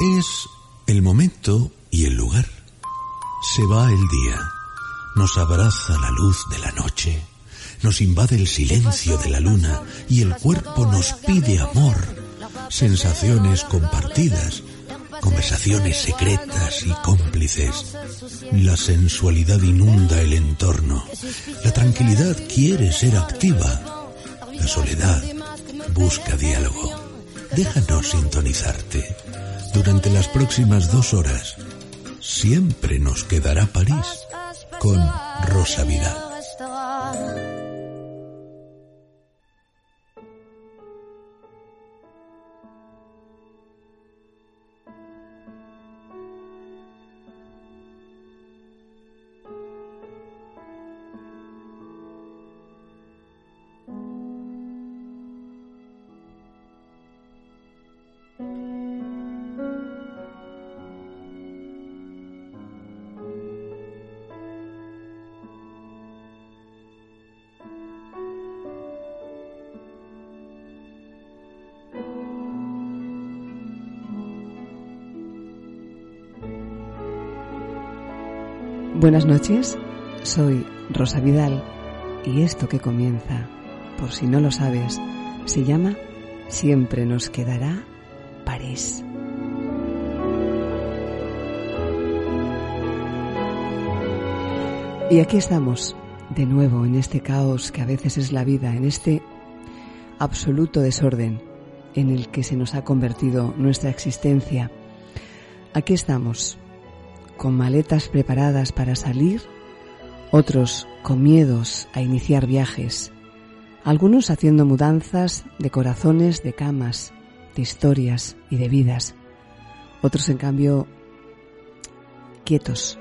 Es el momento y el lugar. Se va el día. Nos abraza la luz de la noche. Nos invade el silencio de la luna y el cuerpo nos pide amor. Sensaciones compartidas. Conversaciones secretas y cómplices. La sensualidad inunda el entorno. La tranquilidad quiere ser activa. La soledad busca diálogo. Déjanos sintonizarte. Durante las próximas dos horas, siempre nos quedará París con Rosa Vidal. Buenas noches, soy Rosa Vidal y esto que comienza, por si no lo sabes, se llama Siempre nos quedará París. Y aquí estamos, de nuevo, en este caos que a veces es la vida, en este absoluto desorden en el que se nos ha convertido nuestra existencia. Aquí estamos, con maletas preparadas para salir, otros con miedos a iniciar viajes, algunos haciendo mudanzas de corazones, de camas, de historias y de vidas, otros en cambio quietos,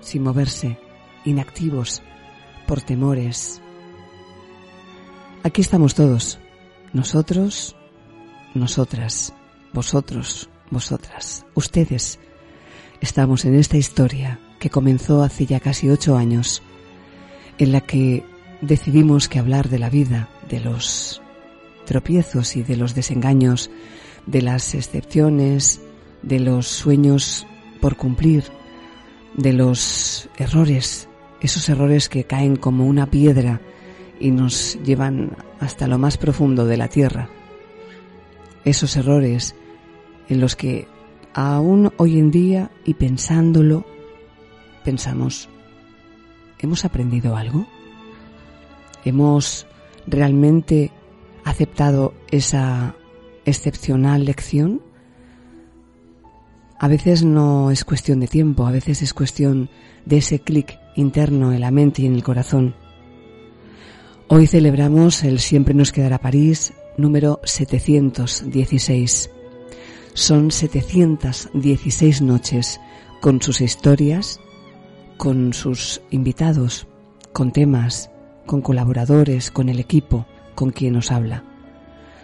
sin moverse, inactivos, por temores. Aquí estamos todos, nosotros, nosotras, vosotros, vosotras, ustedes, estamos en esta historia que comenzó hace ya casi ocho años, en la que decidimos que hablar de la vida, de los tropiezos y de los desengaños, de las excepciones, de los sueños por cumplir, de los errores, esos errores que caen como una piedra y nos llevan hasta lo más profundo de la tierra. Esos errores en los que aún hoy en día y pensándolo, pensamos, ¿hemos aprendido algo? ¿Hemos realmente aceptado esa excepcional lección? A veces no es cuestión de tiempo, a veces es cuestión de ese clic interno en la mente y en el corazón. Hoy celebramos el Siempre nos quedará París número 716. Son 716 noches con sus historias, con sus invitados, con temas, con colaboradores, con el equipo, con quien nos habla.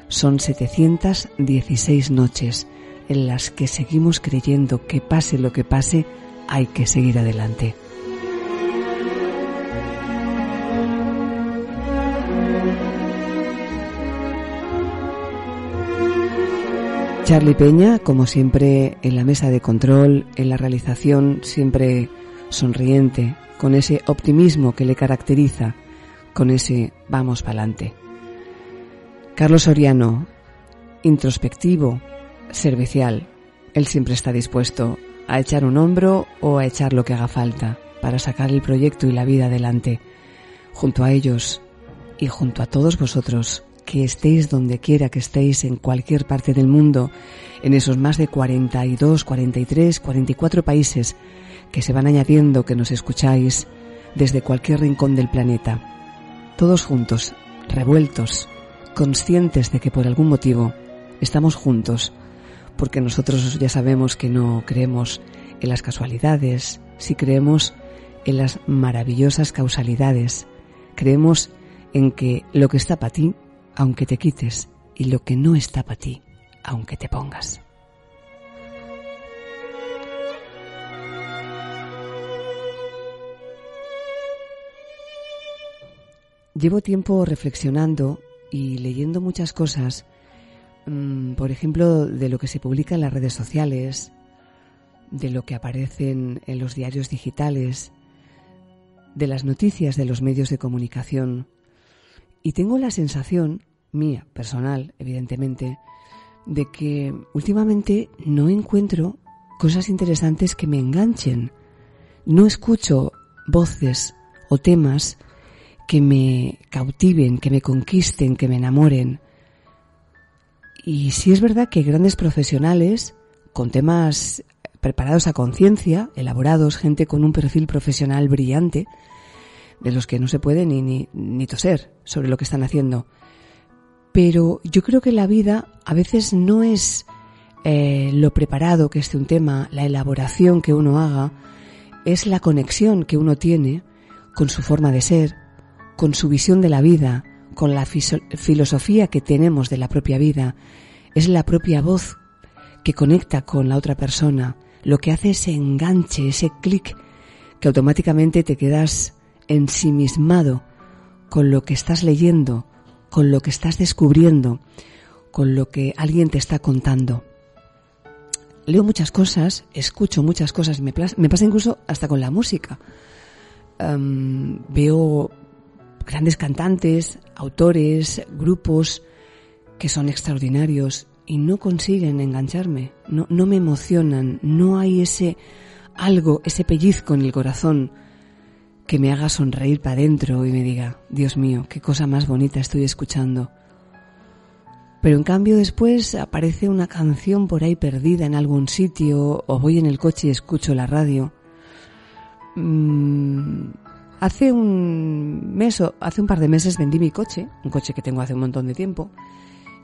Son 716 noches en las que seguimos creyendo que pase lo que pase, hay que seguir adelante. Charlie Peña, como siempre, en la mesa de control, en la realización, siempre sonriente, con ese optimismo que le caracteriza, con ese vamos pa'lante. Carlos Soriano, introspectivo, servicial, él siempre está dispuesto a echar un hombro o a echar lo que haga falta para sacar el proyecto y la vida adelante. Junto a ellos y junto a todos vosotros, que estéis donde quiera que estéis en cualquier parte del mundo, en esos más de 42, 43, 44 países que se van añadiendo que nos escucháis desde cualquier rincón del planeta. Todos juntos, revueltos, conscientes de que por algún motivo estamos juntos, porque nosotros ya sabemos que no creemos en las casualidades, si creemos en las maravillosas causalidades, creemos en que lo que está para ti aunque te quites, y lo que no está para ti, aunque te pongas. Llevo tiempo reflexionando y leyendo muchas cosas mm, por ejemplo, de lo que se publica en las redes sociales, de lo que aparece en los diarios digitales, de las noticias de los medios de comunicación. Y tengo la sensación, mía, personal, evidentemente, de que últimamente no encuentro cosas interesantes que me enganchen. No escucho voces o temas que me cautiven, que me conquisten, que me enamoren. Y sí es verdad que grandes profesionales, con temas preparados a conciencia, elaborados, gente con un perfil profesional brillante, de los que no se puede ni, ni, ni toser sobre lo que están haciendo. Pero yo creo que la vida a veces no es eh, lo preparado que esté un tema, la elaboración que uno haga, es la conexión que uno tiene con su forma de ser, con su visión de la vida, con la filosofía que tenemos de la propia vida. Es la propia voz que conecta con la otra persona, lo que hace ese enganche, ese clic, que automáticamente te quedas ensimismado con lo que estás leyendo, con lo que estás descubriendo, con lo que alguien te está contando. Leo muchas cosas, escucho muchas cosas, me, pasa incluso hasta con la música. veo grandes cantantes, autores, grupos que son extraordinarios y no consiguen engancharme, no, no me emocionan, no hay ese algo, ese pellizco en el corazón que me haga sonreír para adentro y me diga, Dios mío, qué cosa más bonita estoy escuchando. Pero en cambio después aparece una canción por ahí perdida en algún sitio o voy en el coche y escucho la radio. Mm, hace un mes o hace un par de meses vendí mi coche, un coche que tengo hace un montón de tiempo.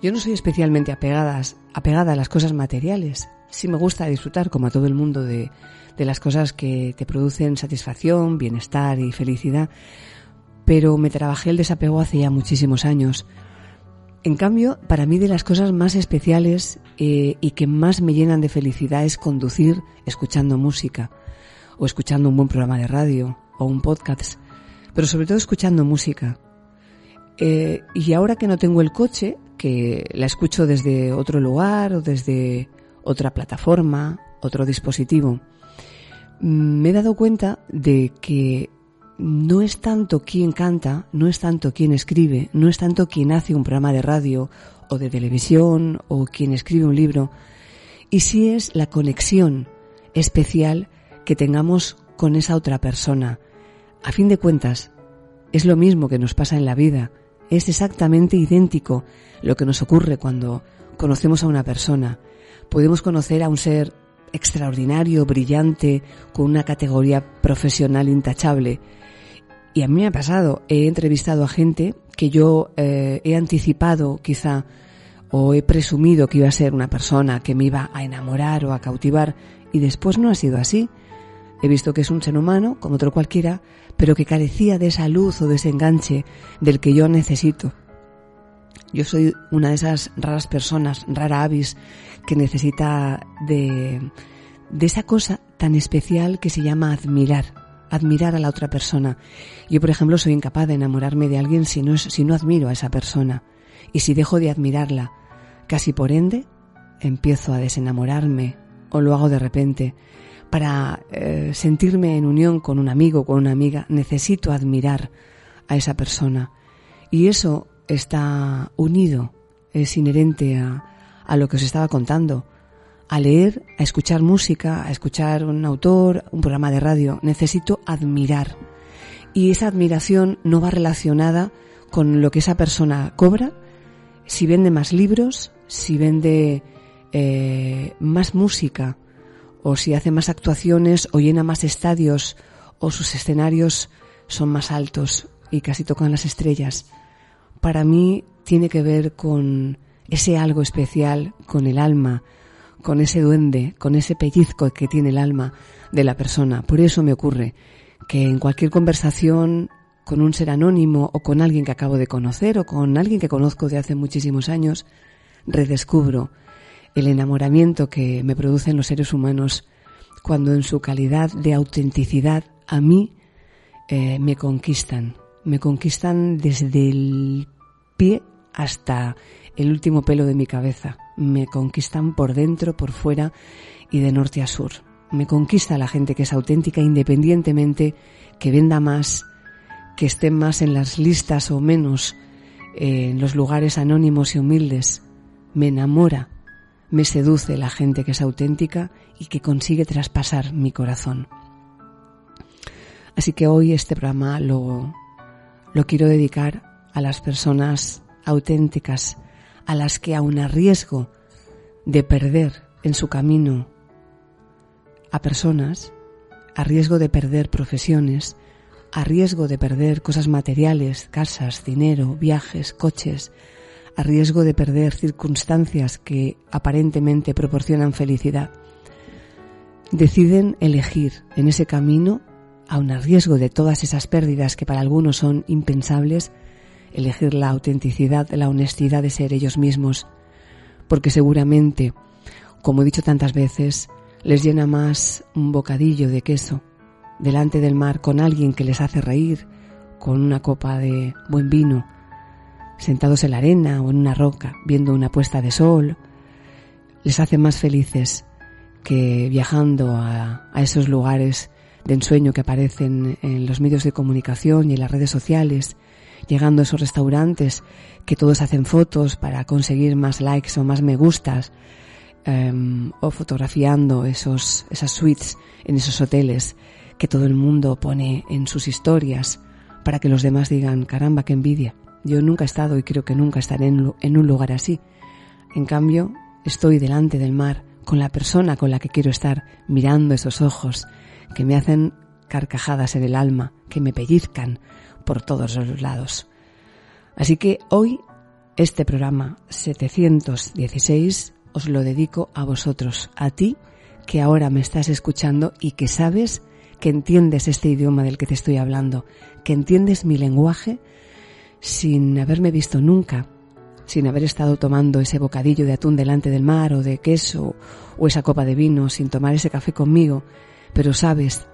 Yo no soy especialmente apegada, apegada a las cosas materiales. Sí me gusta disfrutar, como a todo el mundo, de, las cosas que te producen satisfacción, bienestar y felicidad, pero me trabajé el desapego hace ya muchísimos años. En cambio, para mí de las cosas más especiales eh, y que más me llenan de felicidad es conducir escuchando música o escuchando un buen programa de radio o un podcast, pero sobre todo escuchando música. Eh, y ahora que no tengo el coche, que la escucho desde otro lugar o desde otra plataforma, otro dispositivo, me he dado cuenta de que no es tanto quien canta, no es tanto quien escribe, no es tanto quien hace un programa de radio o de televisión o quien escribe un libro, y sí es la conexión especial que tengamos con esa otra persona. A fin de cuentas, es lo mismo que nos pasa en la vida, es exactamente idéntico lo que nos ocurre cuando conocemos a una persona. Podemos conocer a un ser extraordinario, brillante, con una categoría profesional intachable. Y a mí me ha pasado, he entrevistado a gente que yo eh, he anticipado quizá o he presumido que iba a ser una persona que me iba a enamorar o a cautivar y después no ha sido así. He visto que es un ser humano, como otro cualquiera, pero que carecía de esa luz o de ese enganche del que yo necesito. Yo soy una de esas raras personas, rara avis, que necesita de, de esa cosa tan especial que se llama admirar, admirar a la otra persona. Yo, por ejemplo, soy incapaz de enamorarme de alguien si no, si no admiro a esa persona. Y si dejo de admirarla, casi por ende, empiezo a desenamorarme o lo hago de repente. Para eh, sentirme en unión con un amigo o con una amiga, necesito admirar a esa persona. Y eso está unido, es inherente a, a lo que os estaba contando. A leer, a escuchar música, a escuchar un autor, un programa de radio, necesito admirar. Y esa admiración no va relacionada con lo que esa persona cobra, si vende más libros, si vende eh, más música, o si hace más actuaciones, o llena más estadios, o sus escenarios son más altos y casi tocan las estrellas. Para mí tiene que ver con ese algo especial con el alma, con ese duende, con ese pellizco que tiene el alma de la persona. Por eso me ocurre que en cualquier conversación con un ser anónimo o con alguien que acabo de conocer o con alguien que conozco de hace muchísimos años, redescubro el enamoramiento que me producen los seres humanos cuando en su calidad de autenticidad a mí eh, me conquistan, me conquistan desde el pie hasta el último pelo de mi cabeza. Me conquistan por dentro, por fuera y de norte a sur. Me conquista la gente que es auténtica independientemente que venda más, que esté más en las listas o menos eh, en los lugares anónimos y humildes. Me enamora, me seduce la gente que es auténtica y que consigue traspasar mi corazón. Así que hoy este programa lo, lo quiero dedicar a las personas auténticas, a las que aun a riesgo de perder en su camino a personas, a riesgo de perder profesiones, a riesgo de perder cosas materiales, casas, dinero, viajes, coches, a riesgo de perder circunstancias que aparentemente proporcionan felicidad, deciden elegir en ese camino, aun a riesgo de todas esas pérdidas que para algunos son impensables, elegir la autenticidad, la honestidad de ser ellos mismos, porque seguramente, como he dicho tantas veces, les llena más un bocadillo de queso delante del mar con alguien que les hace reír, con una copa de buen vino, sentados en la arena o en una roca, viendo una puesta de sol, les hace más felices que viajando a, esos lugares de ensueño que aparecen en los medios de comunicación y en las redes sociales, llegando a esos restaurantes que todos hacen fotos para conseguir más likes o más me gustas, em, o fotografiando esos, esas suites en esos hoteles que todo el mundo pone en sus historias para que los demás digan, caramba, qué envidia. Yo nunca he estado y creo que nunca estaré en, en un lugar así. En cambio, estoy delante del mar con la persona con la que quiero estar, mirando esos ojos que me hacen carcajadas en el alma, que me pellizcan, por todos los lados. Así que hoy este programa 716 os lo dedico a vosotros, a ti que ahora me estás escuchando y que sabes que entiendes este idioma del que te estoy hablando, que entiendes mi lenguaje sin haberme visto nunca, sin haber estado tomando ese bocadillo de atún delante del mar o de queso o esa copa de vino, sin tomar ese café conmigo, pero sabes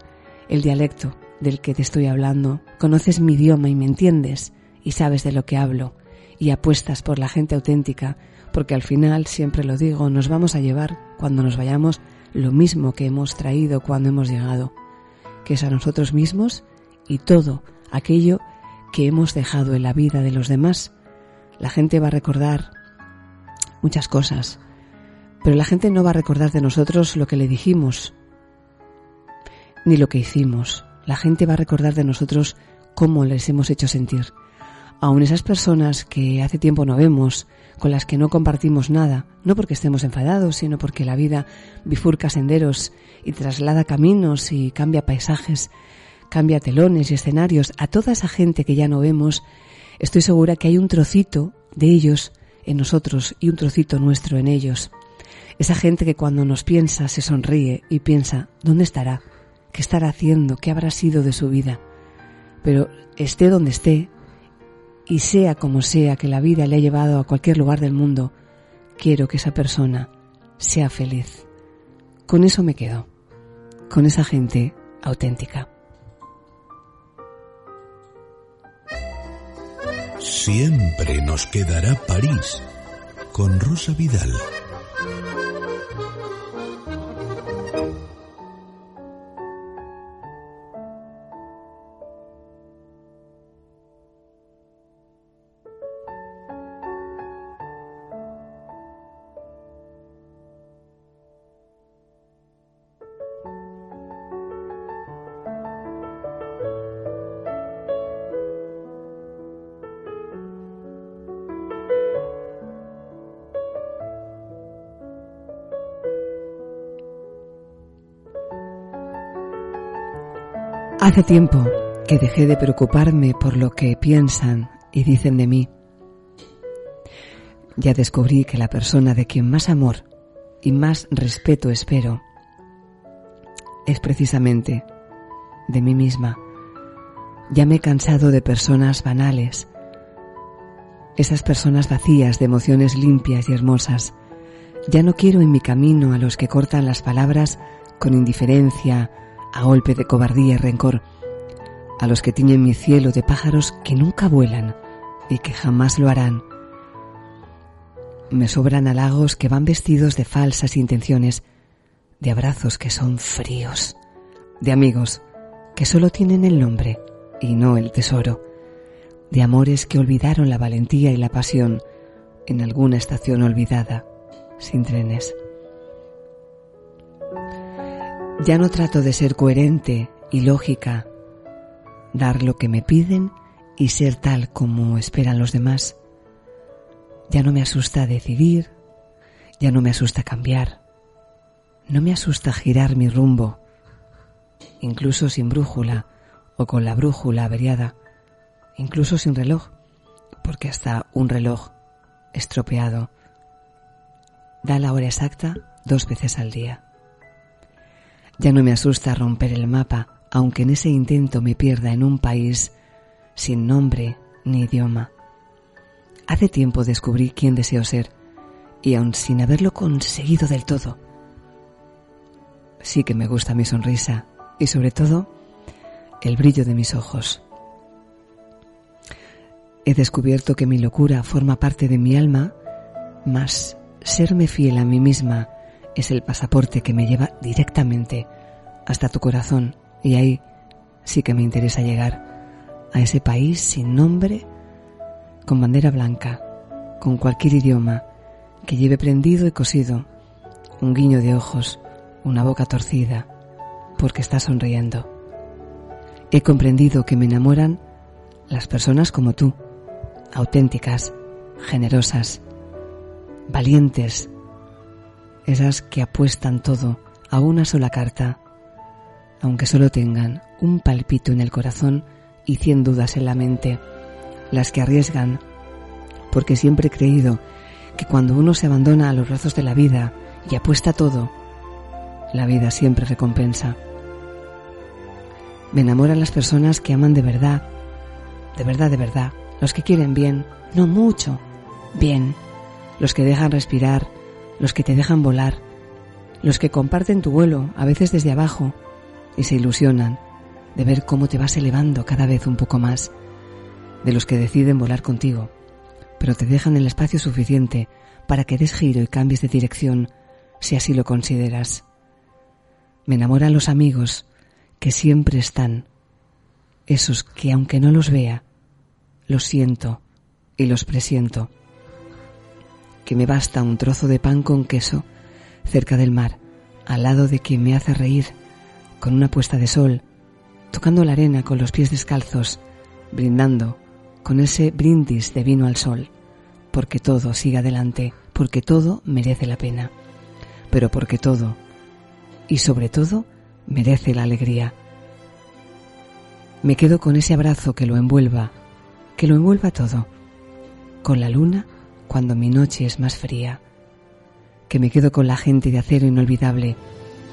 el dialecto, del que te estoy hablando, conoces mi idioma y me entiendes y sabes de lo que hablo y apuestas por la gente auténtica, porque al final, siempre lo digo, nos vamos a llevar cuando nos vayamos lo mismo que hemos traído cuando hemos llegado, que es a nosotros mismos y todo aquello que hemos dejado en la vida de los demás. La gente va a recordar muchas cosas, pero la gente no va a recordar de nosotros lo que le dijimos, ni lo que hicimos, la gente va a recordar de nosotros cómo les hemos hecho sentir. Aun esas personas que hace tiempo no vemos, con las que no compartimos nada, no porque estemos enfadados, sino porque la vida bifurca senderos y traslada caminos y cambia paisajes, cambia telones y escenarios, a toda esa gente que ya no vemos, estoy segura que hay un trocito de ellos en nosotros y un trocito nuestro en ellos. Esa gente que cuando nos piensa se sonríe y piensa, ¿dónde estará? Qué estará haciendo, qué habrá sido de su vida. Pero esté donde esté, y sea como sea que la vida le ha llevado a cualquier lugar del mundo, quiero que esa persona sea feliz. Con eso me quedo, con esa gente auténtica. Siempre nos quedará París con Rosa Vidal. Hace tiempo que dejé de preocuparme por lo que piensan y dicen de mí. Ya descubrí que la persona de quien más amor y más respeto espero es precisamente de mí misma. Ya me he cansado de personas banales, esas personas vacías de emociones limpias y hermosas. Ya no quiero en mi camino a los que cortan las palabras con indiferencia, a golpe de cobardía y rencor, a los que tiñen mi cielo de pájaros que nunca vuelan y que jamás lo harán, me sobran halagos que van vestidos de falsas intenciones, de abrazos que son fríos, de amigos que solo tienen el nombre y no el tesoro, de amores que olvidaron la valentía y la pasión en alguna estación olvidada, sin trenes. Ya no trato de ser coherente y lógica, dar lo que me piden y ser tal como esperan los demás. Ya no me asusta decidir, ya no me asusta cambiar, no me asusta girar mi rumbo, incluso sin brújula o con la brújula averiada, incluso sin reloj, porque hasta un reloj estropeado da la hora exacta dos veces al día. Ya no me asusta romper el mapa, aunque en ese intento me pierda en un país sin nombre ni idioma. Hace tiempo descubrí quién deseo ser, y aun sin haberlo conseguido del todo, sí que me gusta mi sonrisa y sobre todo el brillo de mis ojos. He descubierto que mi locura forma parte de mi alma, mas serme fiel a mí misma es el pasaporte que me lleva directamente hasta tu corazón y ahí sí que me interesa llegar a ese país sin nombre, con bandera blanca, con cualquier idioma que lleve prendido y cosido un guiño de ojos, una boca torcida, porque está sonriendo. He comprendido que me enamoran las personas como tú, auténticas, generosas, valientes, esas que apuestan todo a una sola carta, aunque solo tengan un palpito en el corazón y cien dudas en la mente, las que arriesgan, porque siempre he creído que cuando uno se abandona a los brazos de la vida y apuesta todo, la vida siempre recompensa. Me enamoran las personas que aman de verdad, de verdad, de verdad, los que quieren bien, no mucho, bien, los que dejan respirar, los que te dejan volar, los que comparten tu vuelo, a veces desde abajo, y se ilusionan de ver cómo te vas elevando cada vez un poco más, de los que deciden volar contigo, pero te dejan el espacio suficiente para que des giro y cambies de dirección si así lo consideras. Me enamoran los amigos que siempre están, esos que aunque no los vea, los siento y los presiento que me basta un trozo de pan con queso cerca del mar, al lado de quien me hace reír, con una puesta de sol, tocando la arena con los pies descalzos, brindando con ese brindis de vino al sol, porque todo sigue adelante, porque todo merece la pena, pero porque todo, y sobre todo, merece la alegría. Me quedo con ese abrazo que lo envuelva, que lo envuelva todo, con la luna cuando mi noche es más fría, que me quedo con la gente de acero inolvidable,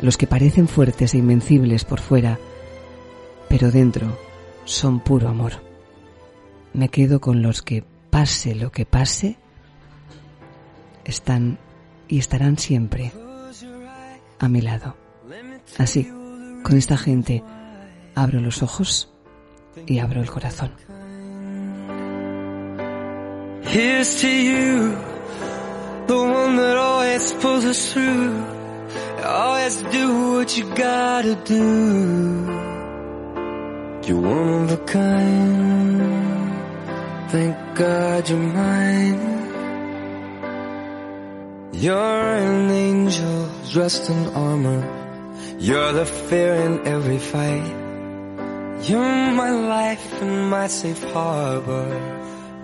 los que parecen fuertes e invencibles por fuera, pero dentro son puro amor. Me quedo con los que, pase lo que pase, están y estarán siempre a mi lado. Así, con esta gente, abro los ojos y abro el corazón. Here's to you, the one that always pulls us through. Always do what you gotta do. You're one of a kind. Thank God you're mine. You're an angel dressed in armor. You're the fear in every fight. You're my life and my safe harbor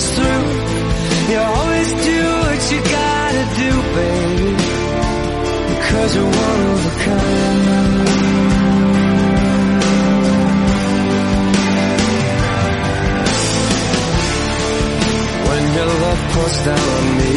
us through. You always do what you gotta do, baby, because you're one of a kind. When your love pours down on me,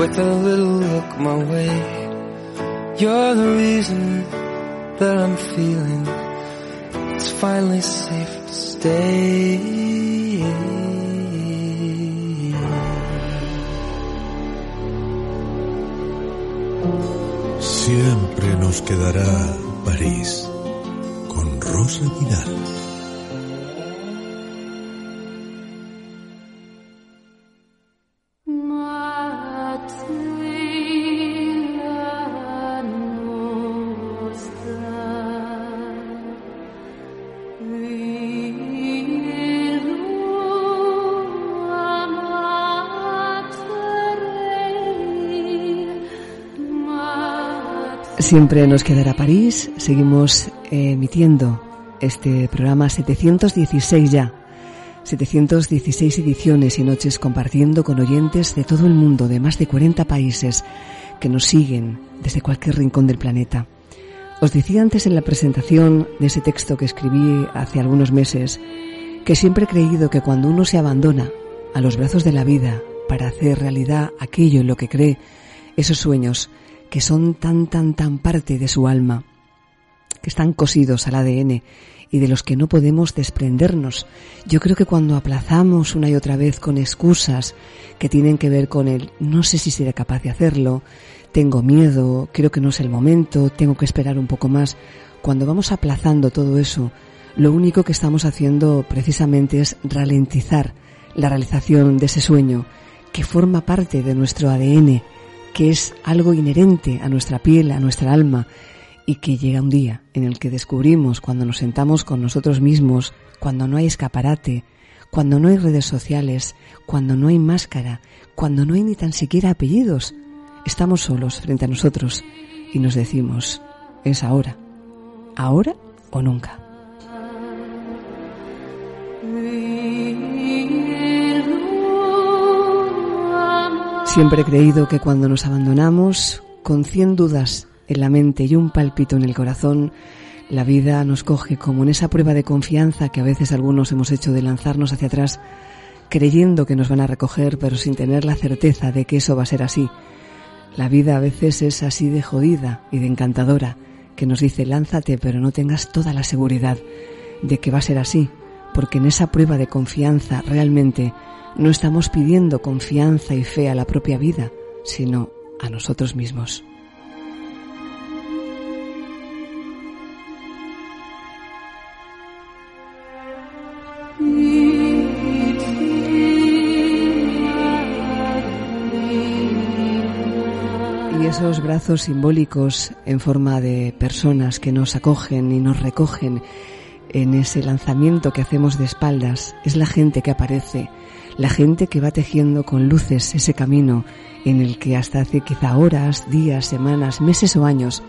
with a little look my way. You're the reason that I'm feeling it's finally safe to stay. Siempre nos quedará París. Seguimos eh, emitiendo este programa 716 ya. 716 ediciones y noches compartiendo con oyentes de todo el mundo, de más de 40 países que nos siguen desde cualquier rincón del planeta. Os decía antes en la presentación de ese texto que escribí hace algunos meses que siempre he creído que cuando uno se abandona a los brazos de la vida para hacer realidad aquello en lo que cree, esos sueños que son tan, tan, tan parte de su alma, que están cosidos al ADN y de los que no podemos desprendernos. Yo creo que cuando aplazamos una y otra vez con excusas que tienen que ver con el no sé si seré capaz de hacerlo, tengo miedo, creo que no es el momento, tengo que esperar un poco más, cuando vamos aplazando todo eso, lo único que estamos haciendo precisamente es ralentizar la realización de ese sueño que forma parte de nuestro ADN, que es algo inherente a nuestra piel, a nuestra alma, y que llega un día en el que descubrimos cuando nos sentamos con nosotros mismos, cuando no hay escaparate, cuando no hay redes sociales, cuando no hay máscara, cuando no hay ni tan siquiera apellidos, estamos solos frente a nosotros y nos decimos, es ahora, ahora o nunca. Siempre he creído que cuando nos abandonamos, con cien dudas en la mente y un pálpito en el corazón, la vida nos coge como en esa prueba de confianza que a veces algunos hemos hecho de lanzarnos hacia atrás, creyendo que nos van a recoger, pero sin tener la certeza de que eso va a ser así. La vida a veces es así de jodida y de encantadora, que nos dice lánzate, pero no tengas toda la seguridad de que va a ser así, porque en esa prueba de confianza realmente no estamos pidiendo confianza y fe a la propia vida, sino a nosotros mismos. Y esos brazos simbólicos en forma de personas que nos acogen y nos recogen en ese lanzamiento que hacemos de espaldas es la gente que aparece, la gente que va tejiendo con luces ese camino en el que hasta hace quizá horas, días, semanas, meses o años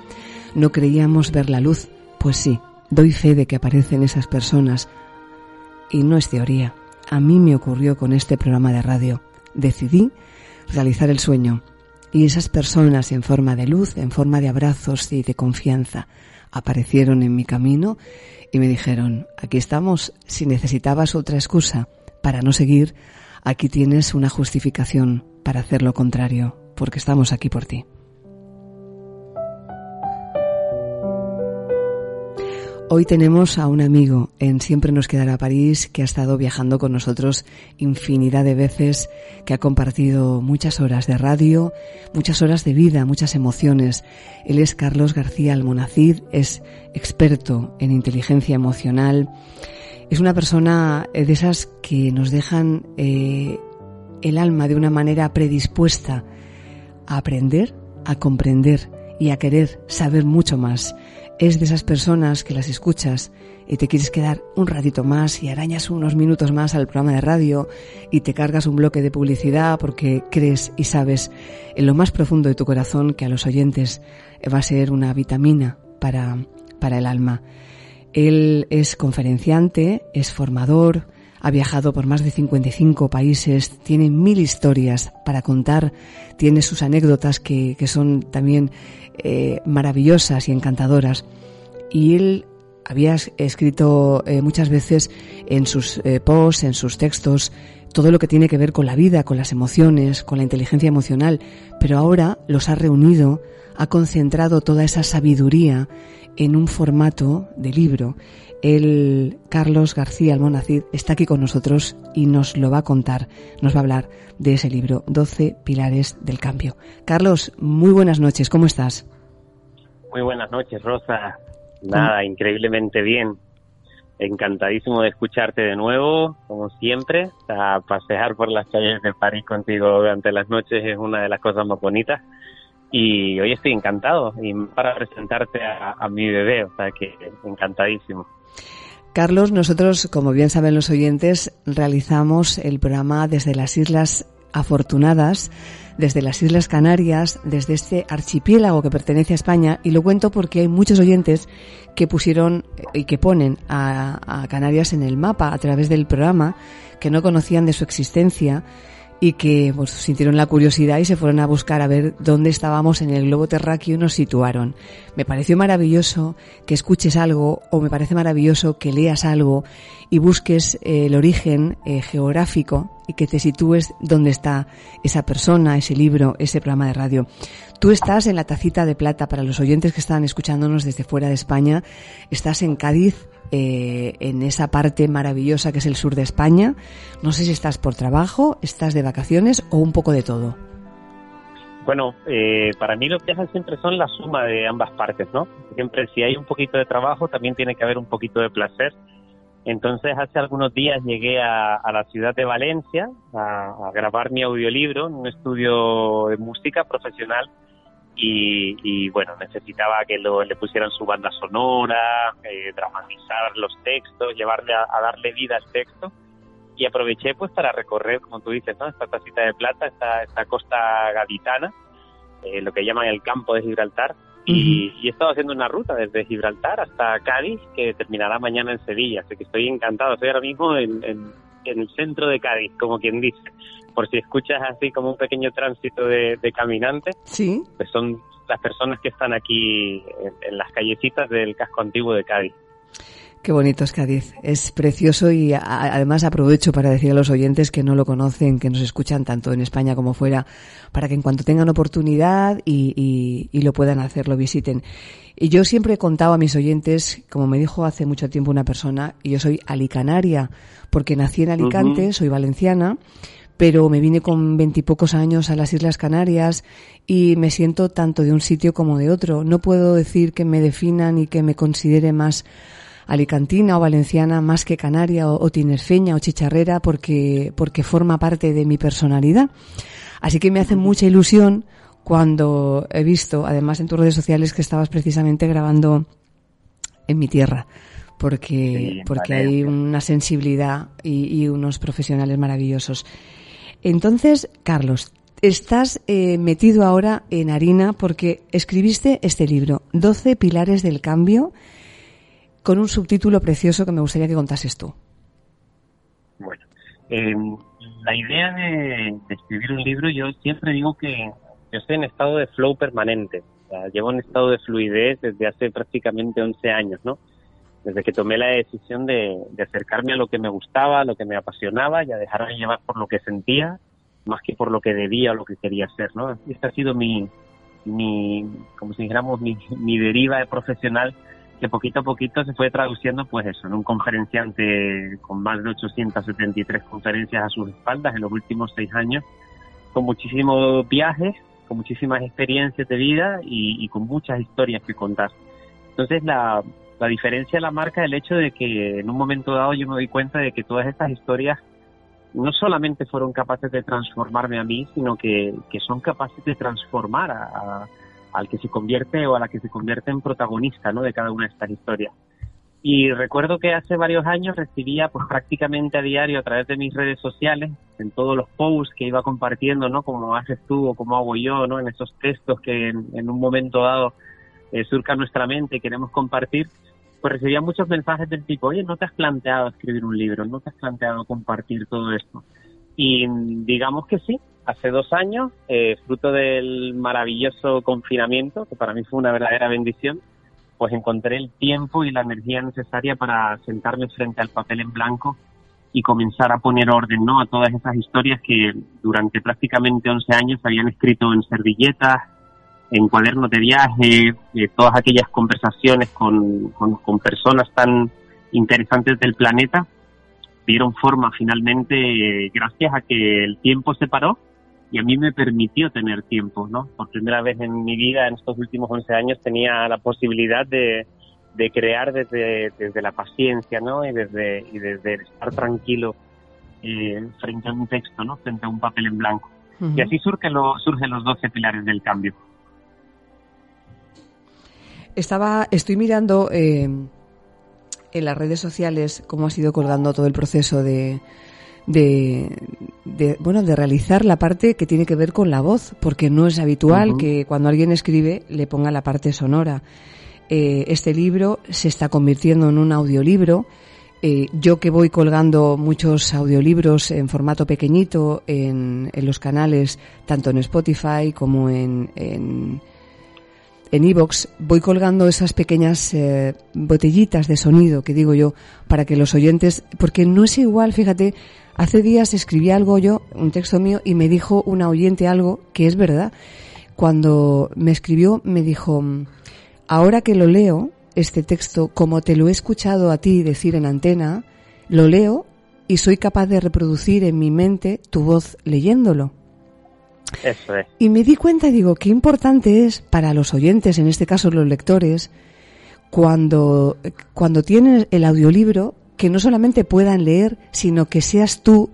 no creíamos ver la luz. Pues sí, doy fe de que aparecen esas personas. Y no es teoría. A mí me ocurrió con este programa de radio. Decidí realizar el sueño. Y esas personas en forma de luz, en forma de abrazos y de confianza, aparecieron en mi camino y me dijeron, aquí estamos, si necesitabas otra excusa para no seguir, aquí tienes una justificación para hacer lo contrario, porque estamos aquí por ti. Hoy tenemos a un amigo en Siempre nos quedará París que ha estado viajando con nosotros infinidad de veces, que ha compartido muchas horas de radio, muchas horas de vida, muchas emociones. Él es Carlos García Almonacid, es experto en inteligencia emocional. Es una persona eh, de esas que nos dejan eh, el alma de una manera predispuesta a aprender, a comprender y a querer saber mucho más es de esas personas que las escuchas y te quieres quedar un ratito más y arañas unos minutos más al programa de radio y te cargas un bloque de publicidad porque crees y sabes en lo más profundo de tu corazón que a los oyentes va a ser una vitamina para, para el alma. Él es conferenciante, es formador, ha viajado por más de 55 países, tiene mil historias para contar, tiene sus anécdotas que, que son también eh, maravillosas y encantadoras. Y él había escrito eh, muchas veces en sus eh, posts, en sus textos, todo lo que tiene que ver con la vida, con las emociones, con la inteligencia emocional, pero ahora los ha reunido, ha concentrado toda esa sabiduría en un formato de libro el Carlos García Almonacid está aquí con nosotros y nos lo va a contar, nos va a hablar de ese libro, 12 Pilares del Cambio. Carlos, muy buenas noches, ¿cómo estás? Muy buenas noches, Rosa. Nada, increíblemente bien. Encantadísimo de escucharte de nuevo, como siempre. A pasear por las calles de París contigo durante las noches es una de las cosas más bonitas y hoy estoy encantado para presentarte a, a, mi bebé, o sea que encantadísimo. Carlos, nosotros, como bien saben los oyentes, realizamos el programa desde las Islas Afortunadas, desde las Islas Canarias, desde este archipiélago que pertenece a España, y lo cuento porque hay muchos oyentes que pusieron y que ponen a, a Canarias en el mapa a través del programa, que no conocían de su existencia, y que pues, sintieron la curiosidad y se fueron a buscar a ver dónde estábamos en el globo terráqueo y nos situaron. Me pareció maravilloso que escuches algo o me parece maravilloso que leas algo y busques eh, el origen eh, geográfico y que te sitúes dónde está esa persona, ese libro, ese programa de radio. Tú estás en la tacita de plata para los oyentes que están escuchándonos desde fuera de España. Estás en Cádiz, eh, en esa parte maravillosa que es el sur de España. No sé si estás por trabajo, estás de vacaciones o un poco de todo. Bueno, eh, para mí los viajes siempre son la suma de ambas partes, ¿no? Siempre si hay un poquito de trabajo, también tiene que haber un poquito de placer. Entonces, hace algunos días llegué a, la ciudad de Valencia a, grabar mi audiolibro en un estudio de música profesional y, bueno, necesitaba que lo, le pusieran su banda sonora, eh, dramatizar los textos, llevarle a, darle vida al texto. Y aproveché pues para recorrer, como tú dices, ¿no? esta tacita de plata, esta, esta costa gaditana, eh, lo que llaman el campo de Gibraltar, y, he estado haciendo una ruta desde Gibraltar hasta Cádiz que terminará mañana en Sevilla, así que estoy encantado, estoy ahora mismo en, en, en el centro de Cádiz, como quien dice por si escuchas así como un pequeño tránsito de, caminantes, sí. pues son las personas que están aquí en, las callecitas del casco antiguo de Cádiz. Qué bonito es Cádiz, es precioso y además aprovecho para decir a los oyentes que no lo conocen, que nos escuchan tanto en España como fuera, para que en cuanto tengan oportunidad y, y lo puedan hacer, lo visiten. Y yo siempre he contado a mis oyentes, como me dijo hace mucho tiempo una persona, y yo soy alicanaria, porque nací en Alicante, soy valenciana, pero me vine con veintipocos años a las Islas Canarias y me siento tanto de un sitio como de otro. No puedo decir que me definan y que me considere más alicantina o valenciana más que canaria o, tinerfeña o chicharrera porque, porque forma parte de mi personalidad. Así que me hace mucha ilusión cuando he visto, además en tus redes sociales, que estabas precisamente grabando en mi tierra porque, porque hay una sensibilidad y, y, unos profesionales maravillosos. Entonces, Carlos, estás eh, metido ahora en harina porque escribiste este libro, 12 pilares del cambio, con un subtítulo precioso que me gustaría que contases tú. Bueno, eh, la idea de, escribir un libro, yo siempre digo que yo estoy en estado de flow permanente. llevo en estado de fluidez desde hace prácticamente 11 años, ¿no? Desde que tomé la decisión de, acercarme a lo que me gustaba, a lo que me apasionaba y a dejarme llevar por lo que sentía, más que por lo que debía o lo que quería hacer, ¿no? Esta ha sido mi, mi como si dijéramos, mi, mi deriva de profesional que poquito a poquito se fue traduciendo, pues eso, en un conferenciante con más de 873 conferencias a sus espaldas en los últimos seis años, con muchísimos viajes, con muchísimas experiencias de vida y, con muchas historias que contar. Entonces, la, la diferencia de la marca es el hecho de que en un momento dado yo me doy cuenta de que todas estas historias no solamente fueron capaces de transformarme a mí, sino que, que son capaces de transformar a al que se convierte o a la que se convierte en protagonista ¿no? de cada una de estas historias. Y recuerdo que hace varios años recibía pues prácticamente a diario a través de mis redes sociales, en todos los posts que iba compartiendo, ¿no? Como haces tú o como hago yo, ¿no? En esos textos que en, un momento dado eh, surca nuestra mente y queremos compartir, pues recibía muchos mensajes del tipo, oye, ¿no te has planteado escribir un libro? ¿No te has planteado compartir todo esto? Y digamos que sí, hace dos años, eh, fruto del maravilloso confinamiento, que para mí fue una verdadera bendición, pues encontré el tiempo y la energía necesaria para sentarme frente al papel en blanco y comenzar a poner orden ¿no? a todas esas historias que durante prácticamente 11 años habían escrito en servilletas, en cuadernos de viaje, eh, todas aquellas conversaciones con, con personas tan interesantes del planeta dieron forma finalmente eh, gracias a que el tiempo se paró y a mí me permitió tener tiempo, ¿no? Por primera vez en mi vida, en estos últimos 11 años, tenía la posibilidad de, de crear desde, desde la paciencia, ¿no? Y desde, y desde estar tranquilo eh, frente a un texto, ¿no? Frente a un papel en blanco. Y así surgen, lo, surgen los 12 pilares del cambio. Estaba, estoy mirando eh, en las redes sociales cómo ha sido colgando todo el proceso de, de, bueno de realizar la parte que tiene que ver con la voz porque no es habitual que cuando alguien escribe le ponga la parte sonora. Eh, este libro se está convirtiendo en un audiolibro. Eh, yo que voy colgando muchos audiolibros en formato pequeñito en, en los canales tanto en Spotify como en, en en iVoox voy colgando esas pequeñas eh, botellitas de sonido que digo yo para que los oyentes, porque no es igual, fíjate, hace días escribí algo yo, un texto mío, y me dijo una oyente algo que es verdad. Cuando me escribió, me dijo, ahora que lo leo, este texto, como te lo he escuchado a ti decir en antena, lo leo y soy capaz de reproducir en mi mente tu voz leyéndolo. Y me di cuenta, digo, qué importante es para los oyentes, en este caso los lectores, cuando, cuando tienen el audiolibro, que no solamente puedan leer, sino que seas tú,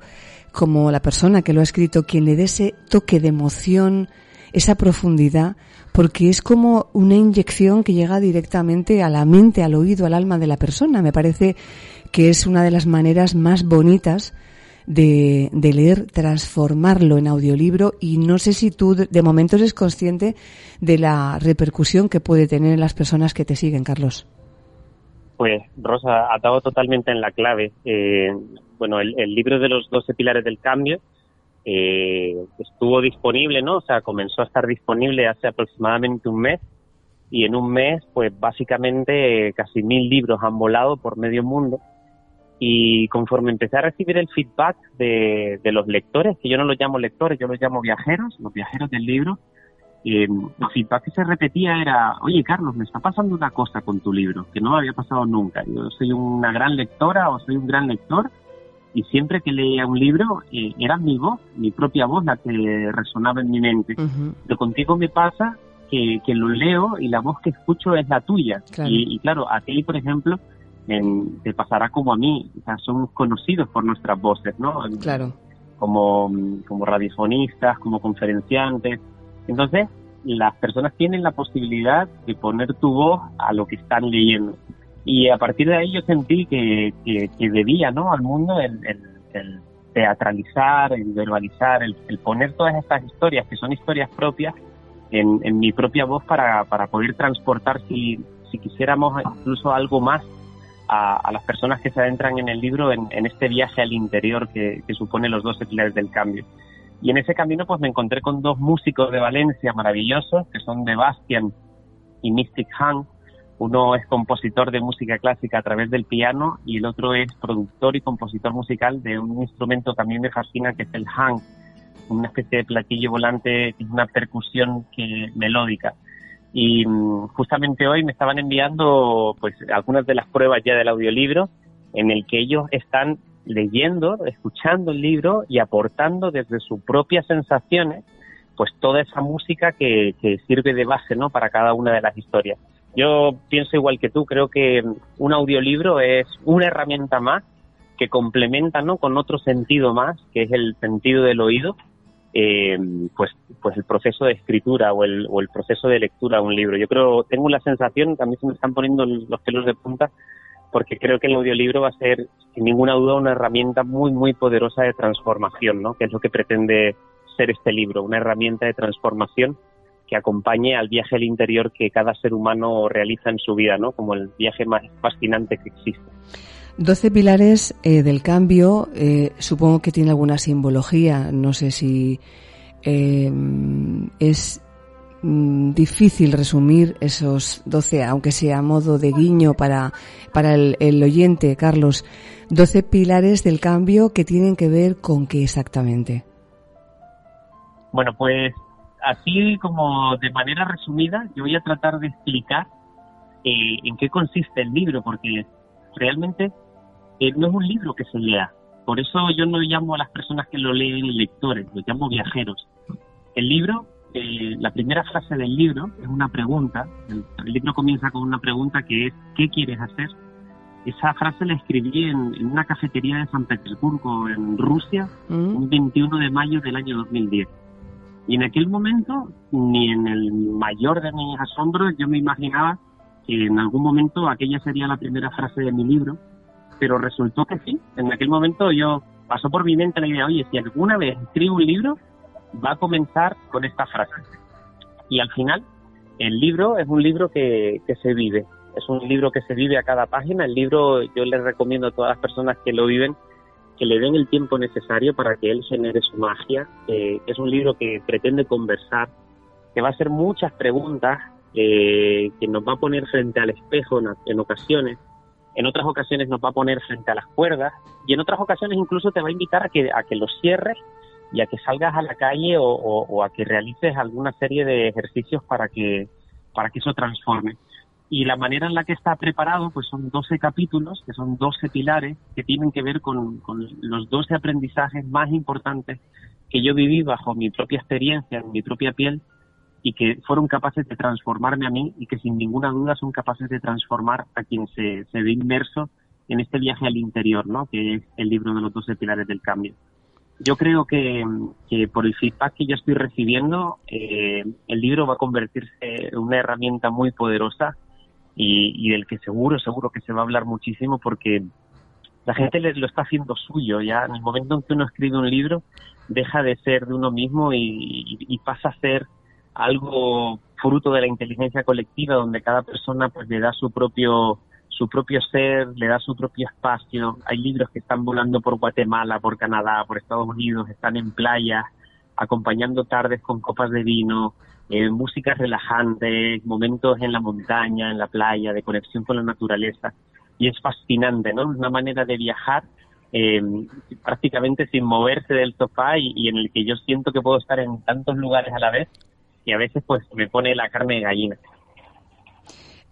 como la persona que lo ha escrito, quien le dé ese toque de emoción, esa profundidad, porque es como una inyección que llega directamente a la mente, al oído, al alma de la persona. Me parece que es una de las maneras más bonitas de, leer, transformarlo en audiolibro y no sé si tú de, momento eres consciente de la repercusión que puede tener en las personas que te siguen, Carlos. Pues Rosa, ha dado totalmente en la clave. Eh, bueno, el, libro de los 12 pilares del cambio eh, estuvo disponible, ¿no? O sea, comenzó a estar disponible hace aproximadamente un mes y en un mes, pues básicamente casi mil libros han volado por medio mundo y conforme empecé a recibir el feedback de, de, los lectores, que yo no los llamo lectores, yo los llamo viajeros, los viajeros del libro, eh, el feedback que se repetía era, oye Carlos, me está pasando una cosa con tu libro, que no había pasado nunca. Yo soy una gran lectora o soy un gran lector y siempre que leía un libro eh, era mi voz, mi propia voz la que resonaba en mi mente. Pero contigo me pasa que, que, lo leo y la voz que escucho es la tuya. Y, y claro, a ti, por ejemplo, en, te pasará como a mí, o sea, somos conocidos por nuestras voces, ¿no? Claro. Como, como radiofonistas, como conferenciantes. Entonces, las personas tienen la posibilidad de poner tu voz a lo que están leyendo. Y a partir de ahí yo sentí que, que, debía, ¿no? Al mundo el, el, teatralizar, el verbalizar, el, poner todas estas historias, que son historias propias, en, en mi propia voz para, para poder transportar, si, si quisiéramos incluso algo más a, las personas que se adentran en el libro en, este viaje al interior que, supone los dos pilares del cambio. Y en ese camino pues me encontré con dos músicos de Valencia maravillosos, que son de Bastian y Mystic Han. Uno es compositor de música clásica a través del piano y el otro es productor y compositor musical de un instrumento también me fascina que es el Han, una especie de platillo volante que es una percusión que, melódica. Y mm, justamente hoy me estaban enviando pues algunas de las pruebas ya del audiolibro en el que ellos están leyendo, escuchando el libro y aportando desde sus propias sensaciones pues toda esa música que, sirve de base ¿no? para cada una de las historias. Yo pienso igual que tú, creo que un audiolibro es una herramienta más que complementa ¿no? con otro sentido más, que es el sentido del oído, eh, pues, pues el proceso de escritura o el, o el proceso de lectura de un libro. Yo creo, tengo la sensación, también se me están poniendo los pelos de punta, porque creo que el audiolibro va a ser, sin ninguna duda, una herramienta muy, muy poderosa de transformación, ¿no? que es lo que pretende ser este libro, una herramienta de transformación que acompañe al viaje al interior que cada ser humano realiza en su vida, ¿no? como el viaje más fascinante que existe. Doce pilares eh, del cambio, eh, supongo que tiene alguna simbología, no sé si eh, es Mm, difícil resumir esos 12, aunque sea a modo de guiño para, para el, oyente, Carlos, 12 pilares del cambio que tienen que ver con qué exactamente. Bueno, pues así como de manera resumida, yo voy a tratar de explicar eh, en qué consiste el libro, porque realmente eh, no es un libro que se lea. Por eso yo no llamo a las personas que lo leen lectores, los llamo viajeros. El libro eh, la primera frase del libro es una pregunta. El, libro comienza con una pregunta que es ¿qué quieres hacer? Esa frase la escribí en, una cafetería de San Petersburgo, en Rusia, mm. un 21 de mayo del año 2010. Y en aquel momento, ni en el mayor de mis asombros, yo me imaginaba que en algún momento aquella sería la primera frase de mi libro, pero resultó que sí. En aquel momento yo pasó por mi mente la idea, oye, si alguna vez escribo un libro, va a comenzar con esta frase. Y al final, el libro es un libro que, se vive, es un libro que se vive a cada página. El libro yo les recomiendo a todas las personas que lo viven que le den el tiempo necesario para que él genere su magia. es un libro que pretende conversar, que va a hacer muchas preguntas, que nos va a poner frente al espejo en, ocasiones, en otras ocasiones nos va a poner frente a las cuerdas y en otras ocasiones incluso te va a invitar a que, a que cierres y a que salgas a la calle o, a que realices alguna serie de ejercicios para que, para que eso transforme. Y la manera en la que está preparado, pues son 12 capítulos, que son 12 pilares, que tienen que ver con, con los 12 aprendizajes más importantes que yo viví bajo mi propia experiencia, en mi propia piel, y que fueron capaces de transformarme a mí y que sin ninguna duda son capaces de transformar a quien se, se ve inmerso en este viaje al interior, ¿no? que es el libro de los 12 pilares del cambio yo creo que, por el feedback que yo estoy recibiendo, eh, el libro va a convertirse en una herramienta muy poderosa y, del que seguro, seguro que se va a hablar muchísimo porque la gente lo está haciendo suyo. Ya en el momento en que uno escribe un libro, deja de ser de uno mismo y, pasa a ser algo fruto de la inteligencia colectiva, donde cada persona pues le da su propio su propio ser, le da su propio espacio. Hay libros que están volando por Guatemala, por Canadá, por Estados Unidos, están en playas, acompañando tardes con copas de vino, eh, música relajante, momentos en la montaña, en la playa, de conexión con la naturaleza. Y es fascinante, ¿no? Una manera de viajar eh, prácticamente sin moverse del sofá y en el que yo siento que puedo estar en tantos lugares a la vez y a veces pues me pone la carne de gallina.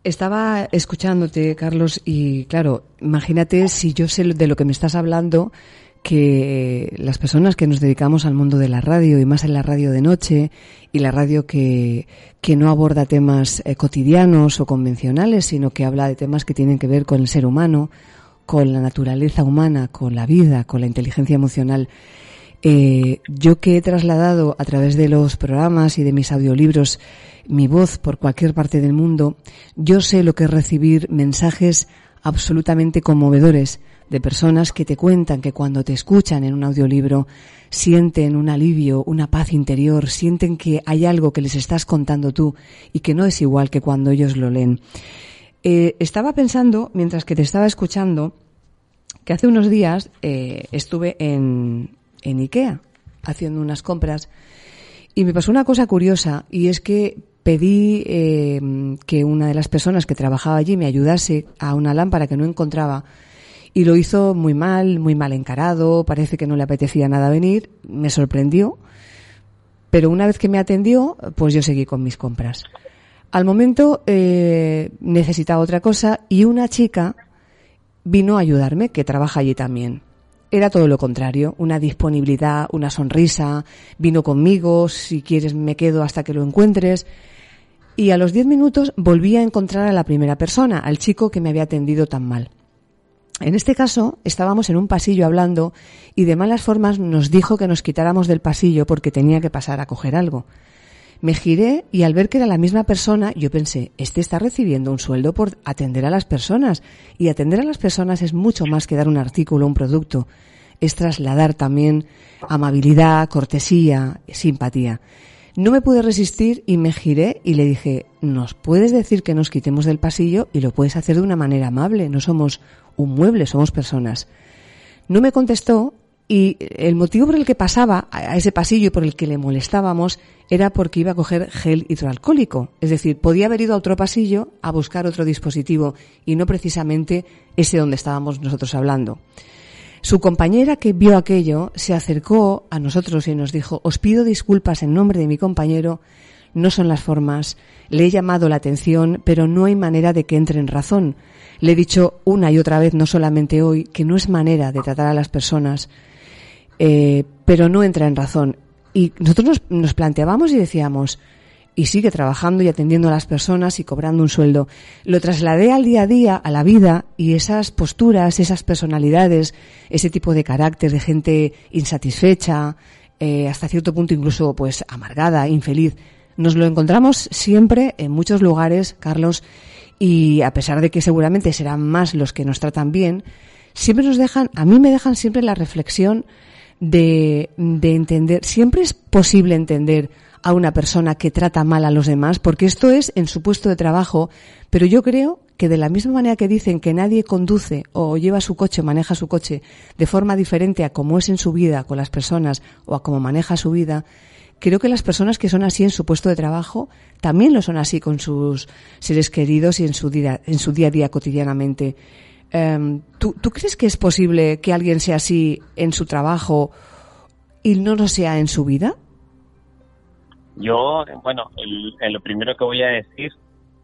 Estaba escuchándote, Carlos, y claro, imagínate si yo sé de lo que me estás hablando, que las personas que nos dedicamos al mundo de la radio y más en la radio de noche y la radio que, que no aborda temas eh, cotidianos o convencionales, sino que habla de temas que tienen que ver con el ser humano, con la naturaleza humana, con la vida, con la inteligencia emocional. Eh, yo que he trasladado a través de los programas y de mis audiolibros mi voz por cualquier parte del mundo, yo sé lo que es recibir mensajes absolutamente conmovedores de personas que te cuentan que cuando te escuchan en un audiolibro sienten un alivio, una paz interior, sienten que hay algo que les estás contando tú y que no es igual que cuando ellos lo leen. Eh, estaba pensando, mientras que te estaba escuchando, que hace unos días eh, estuve en, en IKEA haciendo unas compras y me pasó una cosa curiosa y es que pedí eh, que una de las personas que trabajaba allí me ayudase a una lámpara que no encontraba y lo hizo muy mal, muy mal encarado, parece que no le apetecía nada venir, me sorprendió, pero una vez que me atendió, pues yo seguí con mis compras. Al momento eh, necesitaba otra cosa y una chica vino a ayudarme, que trabaja allí también. Era todo lo contrario, una disponibilidad, una sonrisa, vino conmigo, si quieres me quedo hasta que lo encuentres. Y a los diez minutos volví a encontrar a la primera persona, al chico que me había atendido tan mal. En este caso, estábamos en un pasillo hablando y de malas formas nos dijo que nos quitáramos del pasillo porque tenía que pasar a coger algo. Me giré y al ver que era la misma persona, yo pensé, este está recibiendo un sueldo por atender a las personas. Y atender a las personas es mucho más que dar un artículo, un producto. Es trasladar también amabilidad, cortesía, simpatía. No me pude resistir y me giré y le dije, ¿nos puedes decir que nos quitemos del pasillo? Y lo puedes hacer de una manera amable. No somos un mueble, somos personas. No me contestó y el motivo por el que pasaba a ese pasillo y por el que le molestábamos era porque iba a coger gel hidroalcohólico. Es decir, podía haber ido a otro pasillo a buscar otro dispositivo y no precisamente ese donde estábamos nosotros hablando. Su compañera que vio aquello se acercó a nosotros y nos dijo, os pido disculpas en nombre de mi compañero, no son las formas, le he llamado la atención, pero no hay manera de que entre en razón. Le he dicho una y otra vez, no solamente hoy, que no es manera de tratar a las personas, eh, pero no entra en razón. Y nosotros nos, nos planteábamos y decíamos, y sigue trabajando y atendiendo a las personas y cobrando un sueldo. Lo trasladé al día a día, a la vida, y esas posturas, esas personalidades, ese tipo de carácter de gente insatisfecha, eh, hasta cierto punto incluso pues amargada, infeliz, nos lo encontramos siempre en muchos lugares, Carlos, y a pesar de que seguramente serán más los que nos tratan bien, siempre nos dejan, a mí me dejan siempre la reflexión de, de entender, siempre es posible entender a una persona que trata mal a los demás, porque esto es en su puesto de trabajo, pero yo creo que de la misma manera que dicen que nadie conduce o lleva su coche, maneja su coche de forma diferente a como es en su vida con las personas o a cómo maneja su vida, creo que las personas que son así en su puesto de trabajo también lo son así con sus seres queridos y en su día, en su día a día cotidianamente. Em, ¿tú, ¿Tú crees que es posible que alguien sea así en su trabajo y no lo sea en su vida? Yo, bueno, lo primero que voy a decir,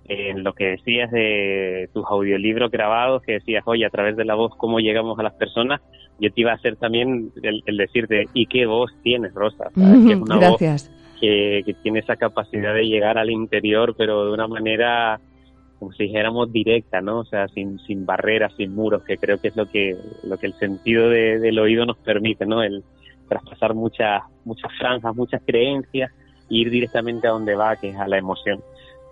en lo que decías de tus audiolibros grabados, que decías, oye, a través de la voz, cómo llegamos a las personas, yo te iba a hacer también el, decirte, ¿y qué voz tienes, Rosa? que es una Gracias. voz que, que tiene esa capacidad de llegar al interior, pero de una manera como si dijéramos directa, ¿no? O sea, sin, sin barreras, sin muros, que creo que es lo que, lo que el sentido del oído nos permite, ¿no? El traspasar muchas, muchas franjas, muchas creencias e ir directamente a donde va, que es a la emoción.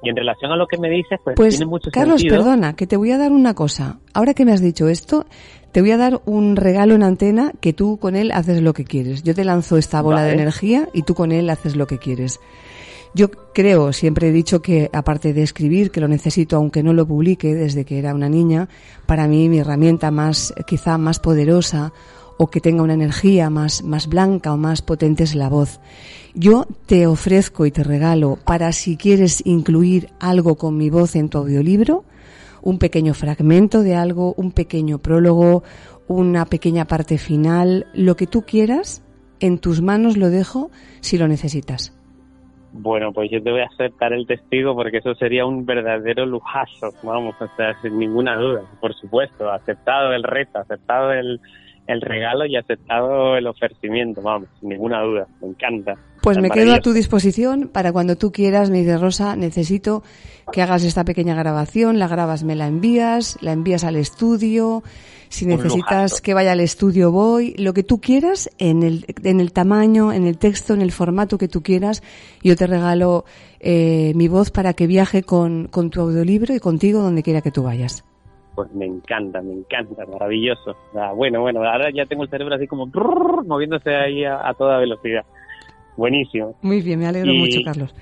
Y en relación a lo que me dices, pues, pues tiene mucho Carlos, sentido. perdona, que te voy a dar una cosa. Ahora que me has dicho esto, te voy a dar un regalo en antena que tú con él haces lo que quieres. Yo te lanzo esta bola de energía y tú con él haces lo que quieres. Yo creo, siempre he dicho que aparte de escribir, que lo necesito aunque no lo publique desde que era una niña, para mí mi herramienta más, quizá más poderosa o que tenga una energía más, más blanca o más potente es la voz. Yo te ofrezco y te regalo para si quieres incluir algo con mi voz en tu audiolibro, un pequeño fragmento de algo, un pequeño prólogo, una pequeña parte final, lo que tú quieras, en tus manos lo dejo si lo necesitas. Bueno, pues yo te voy a aceptar el testigo porque eso sería un verdadero lujazo, vamos, o sea, sin ninguna duda, por supuesto, aceptado el reto, aceptado el, el regalo y aceptado el ofrecimiento, vamos, sin ninguna duda, me encanta. Pues me quedo a tu disposición para cuando tú quieras, me dice Rosa, necesito que hagas esta pequeña grabación, la grabas, me la envías, la envías al estudio, si necesitas que vaya al estudio voy, lo que tú quieras, en el, en el tamaño, en el texto, en el formato que tú quieras, yo te regalo eh, mi voz para que viaje con, con tu audiolibro y contigo donde quiera que tú vayas pues me encanta, me encanta, maravilloso. bueno, bueno, ahora ya tengo el cerebro así como moviéndose ahí a, toda velocidad. Buenísimo. Muy bien, me alegro mucho, Carlos.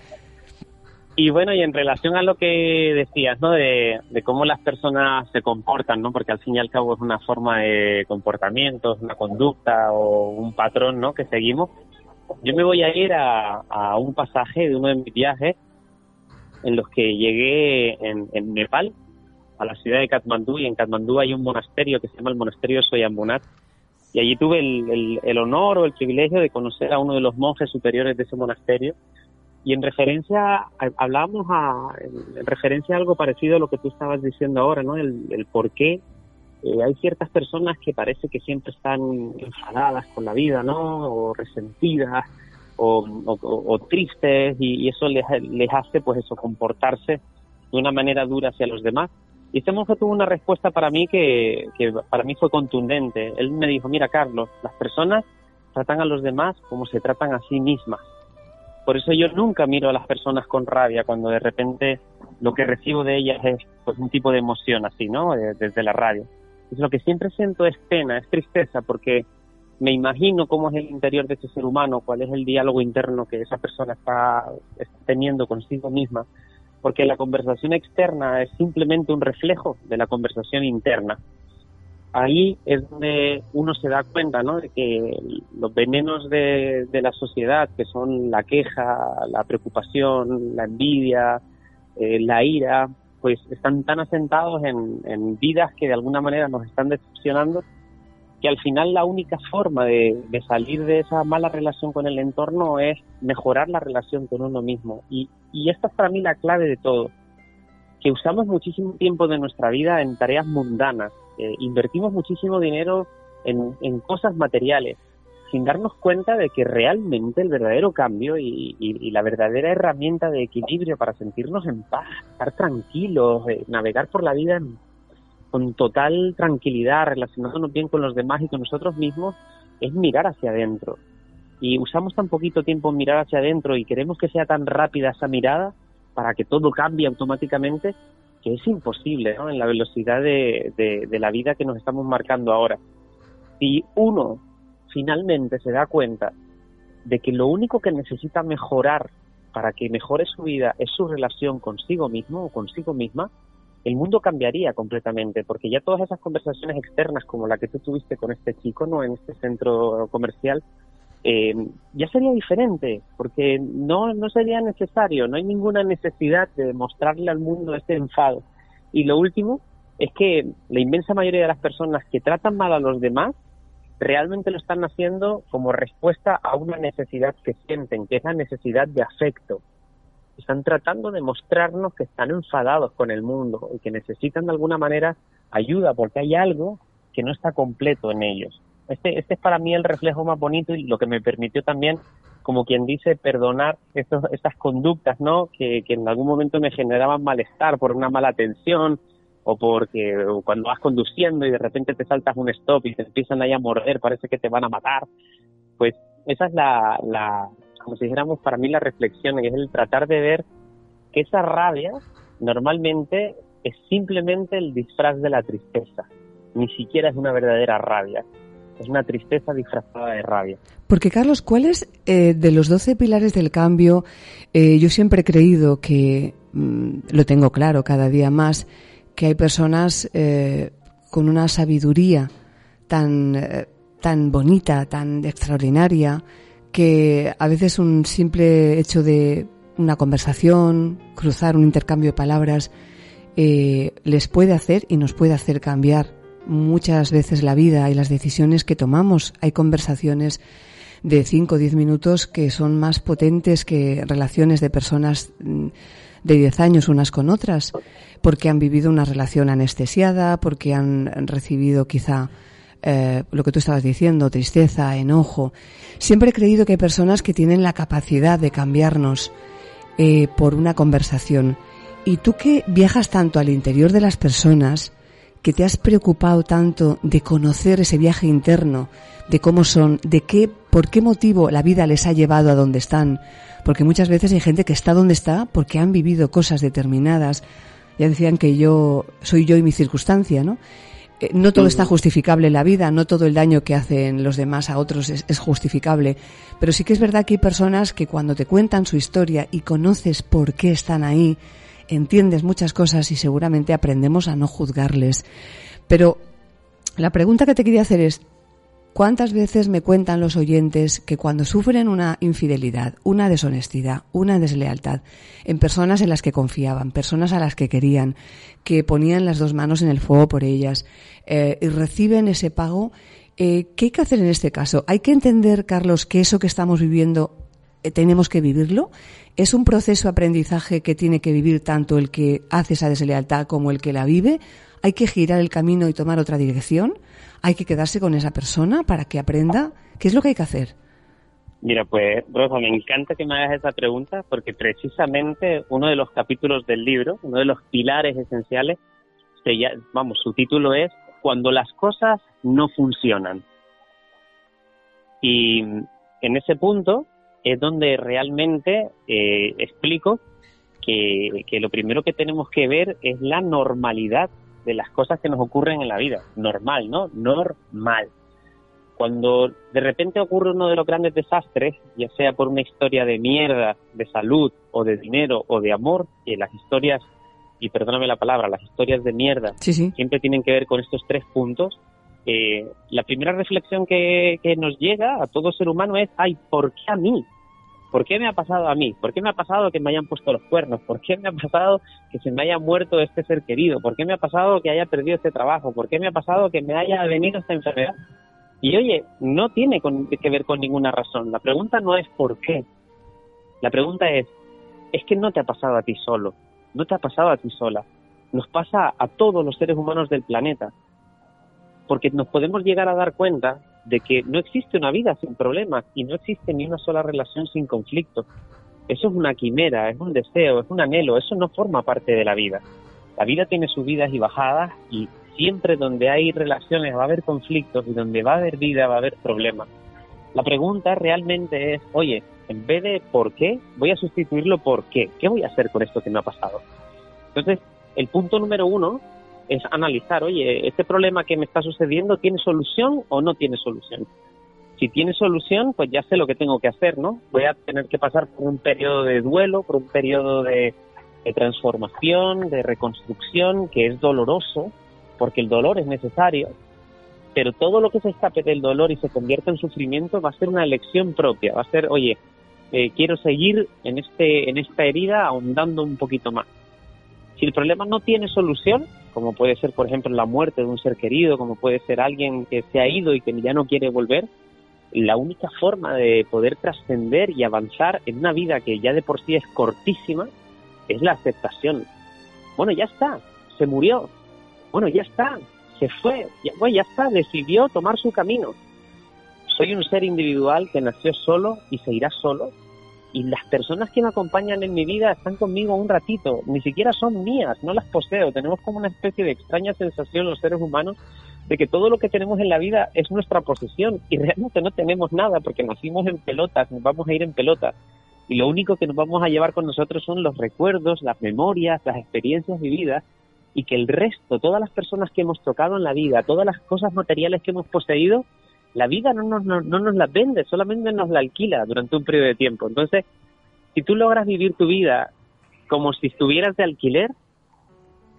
Y bueno, y en relación a lo que decías, ¿no? De, cómo las personas se comportan, ¿no? Porque al fin y al cabo es una forma de comportamiento, es una conducta o un patrón, ¿no? Que seguimos. Yo me voy a ir a, a un pasaje de uno de mis viajes en los que llegué en, en Nepal, a la ciudad de Katmandú, y en Katmandú hay un monasterio que se llama el Monasterio Soyambunat, y allí tuve el, el, honor o el privilegio de conocer a uno de los monjes superiores de ese monasterio, y en referencia, hablábamos a, en, referencia a algo parecido a lo que tú estabas diciendo ahora, ¿no? El, por qué eh, hay ciertas personas que parece que siempre están enfadadas con la vida, ¿no? O resentidas, o, tristes, y, eso les, les hace, pues eso, comportarse de una manera dura hacia los demás. Y este monje tuvo una respuesta para mí que, que para mí fue contundente. Él me dijo, mira Carlos, las personas tratan a los demás como se tratan a sí mismas. Por eso yo nunca miro a las personas con rabia cuando de repente lo que recibo de ellas es pues un tipo de emoción así, ¿no? Desde la radio. Lo que siempre siento es pena, es tristeza, porque me imagino cómo es el interior de ese ser humano, cuál es el diálogo interno que esa persona está, teniendo consigo misma, porque la conversación externa es simplemente un reflejo de la conversación interna. Ahí es donde uno se da cuenta ¿no? de que los venenos de, la sociedad, que son la queja, la preocupación, la envidia, eh, la ira, pues están tan asentados en, en vidas que de alguna manera nos están decepcionando que al final la única forma de, salir de esa mala relación con el entorno es mejorar la relación con uno mismo. Y, esta es para mí la clave de todo, que usamos muchísimo tiempo de nuestra vida en tareas mundanas, eh, invertimos muchísimo dinero en, cosas materiales, sin darnos cuenta de que realmente el verdadero cambio y, la verdadera herramienta de equilibrio para sentirnos en paz, estar tranquilos, eh, navegar por la vida en con total tranquilidad, relacionándonos bien con los demás y con nosotros mismos, es mirar hacia adentro. Y usamos tan poquito tiempo en mirar hacia adentro y queremos que sea tan rápida esa mirada para que todo cambie automáticamente, es imposible ¿no? en la velocidad de, de la vida que nos estamos marcando ahora. Si uno finalmente se da cuenta de que lo único que necesita mejorar para que mejore su vida es su relación consigo mismo o consigo misma, el mundo cambiaría completamente, porque ya todas esas conversaciones externas como la que tú tuviste con este chico, ¿no? En este centro comercial, eh, ya sería diferente, porque no, no sería necesario, no hay ninguna necesidad de mostrarle al mundo este enfado. Y lo último es que la inmensa mayoría de las personas que tratan mal a los demás realmente lo están haciendo como respuesta a una necesidad que sienten, que es la necesidad de afecto están tratando de mostrarnos que están enfadados con el mundo y que necesitan de alguna manera ayuda porque hay algo que no está completo en ellos. Este, este es para mí el reflejo más bonito y lo que me permitió también, como quien dice, perdonar estos, estas conductas, ¿no? Que, en algún momento me generaban malestar por una mala atención o porque cuando vas conduciendo y de repente te saltas un stop y te empiezan ahí a morder, parece que te van a matar. Pues esa es la, como si dijéramos para mí la reflexión, es el tratar de ver que esa rabia normalmente es simplemente el disfraz de la tristeza, ni siquiera es una verdadera rabia, es una tristeza disfrazada de rabia. Porque Carlos, ¿cuáles eh, de los doce pilares del cambio? Eh, yo siempre he creído que, mm, lo tengo claro cada día más, que hay personas eh, con una sabiduría tan, tan bonita, tan extraordinaria, que a veces un simple hecho de una conversación, cruzar un intercambio de palabras, eh, les puede hacer y nos puede hacer cambiar muchas veces la vida y las decisiones que tomamos. Hay conversaciones de 5 o 10 minutos que son más potentes que relaciones de personas mm, de 10 años unas con otras, porque han vivido una relación anestesiada, porque han recibido quizá eh, lo que tú estabas diciendo, tristeza, enojo. Siempre he creído que hay personas que tienen la capacidad de cambiarnos eh, por una conversación. Y tú que viajas tanto al interior de las personas, que te has preocupado tanto de conocer ese viaje interno, de cómo son, de qué, por qué motivo la vida les ha llevado a donde están, porque muchas veces hay gente que está donde está porque han vivido cosas determinadas. Ya decían que yo soy yo y mi circunstancia, ¿no? Eh, no todo está justificable en la vida, no todo el daño que hacen los demás a otros es, justificable, pero sí que es verdad que hay personas que cuando te cuentan su historia y conoces por qué están ahí, entiendes muchas cosas y seguramente aprendemos a no juzgarles. Pero la pregunta que te quería hacer es, ¿Cuántas veces me cuentan los oyentes que cuando sufren una infidelidad, una deshonestidad, una deslealtad en personas en las que confiaban, personas a las que querían, que ponían las dos manos en el fuego por ellas eh, y reciben ese pago, eh, ¿qué hay que hacer en este caso? Hay que entender, Carlos, que eso que estamos viviendo tenemos que vivirlo. Es un proceso de aprendizaje que tiene que vivir tanto el que hace esa deslealtad como el que la vive. Hay que girar el camino y tomar otra dirección hay que quedarse con esa persona para que aprenda? ¿Qué es lo que hay que hacer? Mira, pues Rosa, me encanta que me hagas esa pregunta porque precisamente uno de los capítulos del libro, uno de los pilares esenciales, vamos, su título es Cuando las cosas no funcionan. Y en ese punto es donde realmente eh, explico que, que lo primero que tenemos que ver es la normalidad de las cosas que nos ocurren en la vida. Normal, ¿no? Normal. Cuando de repente ocurre uno de los grandes desastres, ya sea por una historia de mierda, de salud, o de dinero, o de amor, que las historias, y perdóname la palabra, las historias de mierda siempre tienen que ver con estos tres puntos, eh, la primera reflexión que, nos llega a todo ser humano es, ay, ¿por qué a mí? ¿Por qué me ha pasado a mí? ¿Por qué me ha pasado que me hayan puesto los cuernos? ¿Por qué me ha pasado que se me haya muerto este ser querido? ¿Por qué me ha pasado que haya perdido este trabajo? ¿Por qué me ha pasado que me haya venido esta enfermedad? Y oye, no tiene que ver con ninguna razón. La pregunta no es por qué. La pregunta es, es que no te ha pasado a ti solo, no te ha pasado a ti sola. Nos pasa a todos los seres humanos del planeta. Porque nos podemos llegar a dar cuenta de que no existe una vida sin problemas y no existe ni una sola relación sin conflicto. Eso es una quimera, es un deseo, es un anhelo, eso no forma parte de la vida. La vida tiene subidas y bajadas y siempre donde hay relaciones va a haber conflictos y donde va a haber vida va a haber problemas. La pregunta realmente es, oye, en vez de por qué, voy a sustituirlo por qué. ¿Qué voy a hacer con esto que me ha pasado? Entonces, el punto número uno es analizar, oye, este problema que me está sucediendo tiene solución o no tiene solución. Si tiene solución, pues ya sé lo que tengo que hacer, ¿no? Voy a tener que pasar por un periodo de duelo, por un periodo de, transformación, de reconstrucción, que es doloroso, porque el dolor es necesario, pero todo lo que se escape del dolor y se convierte en sufrimiento va a ser una elección propia, va a ser, oye, eh, quiero seguir en, este, en esta herida ahondando un poquito más. Si el problema no tiene solución, como puede ser, por ejemplo, la muerte de un ser querido, como puede ser alguien que se ha ido y que ya no quiere volver, la única forma de poder trascender y avanzar en una vida que ya de por sí es cortísima es la aceptación. Bueno, ya está, se murió. Bueno, ya está, se fue. Ya, bueno, ya está, decidió tomar su camino. Soy un ser individual que nació solo y se irá solo y las personas que me acompañan en mi vida están conmigo un ratito, ni siquiera son mías, no las poseo. Tenemos como una especie de extraña sensación los seres humanos de que todo lo que tenemos en la vida es nuestra posesión y realmente no tenemos nada porque nacimos en pelotas, nos vamos a ir en pelotas y lo único que nos vamos a llevar con nosotros son los recuerdos, las memorias, las experiencias vividas y que el resto, todas las personas que hemos tocado en la vida, todas las cosas materiales que hemos poseído, la vida no nos, no, nos la vende, solamente nos la alquila durante un periodo de tiempo. Entonces, si tú logras vivir tu vida como si estuvieras de alquiler,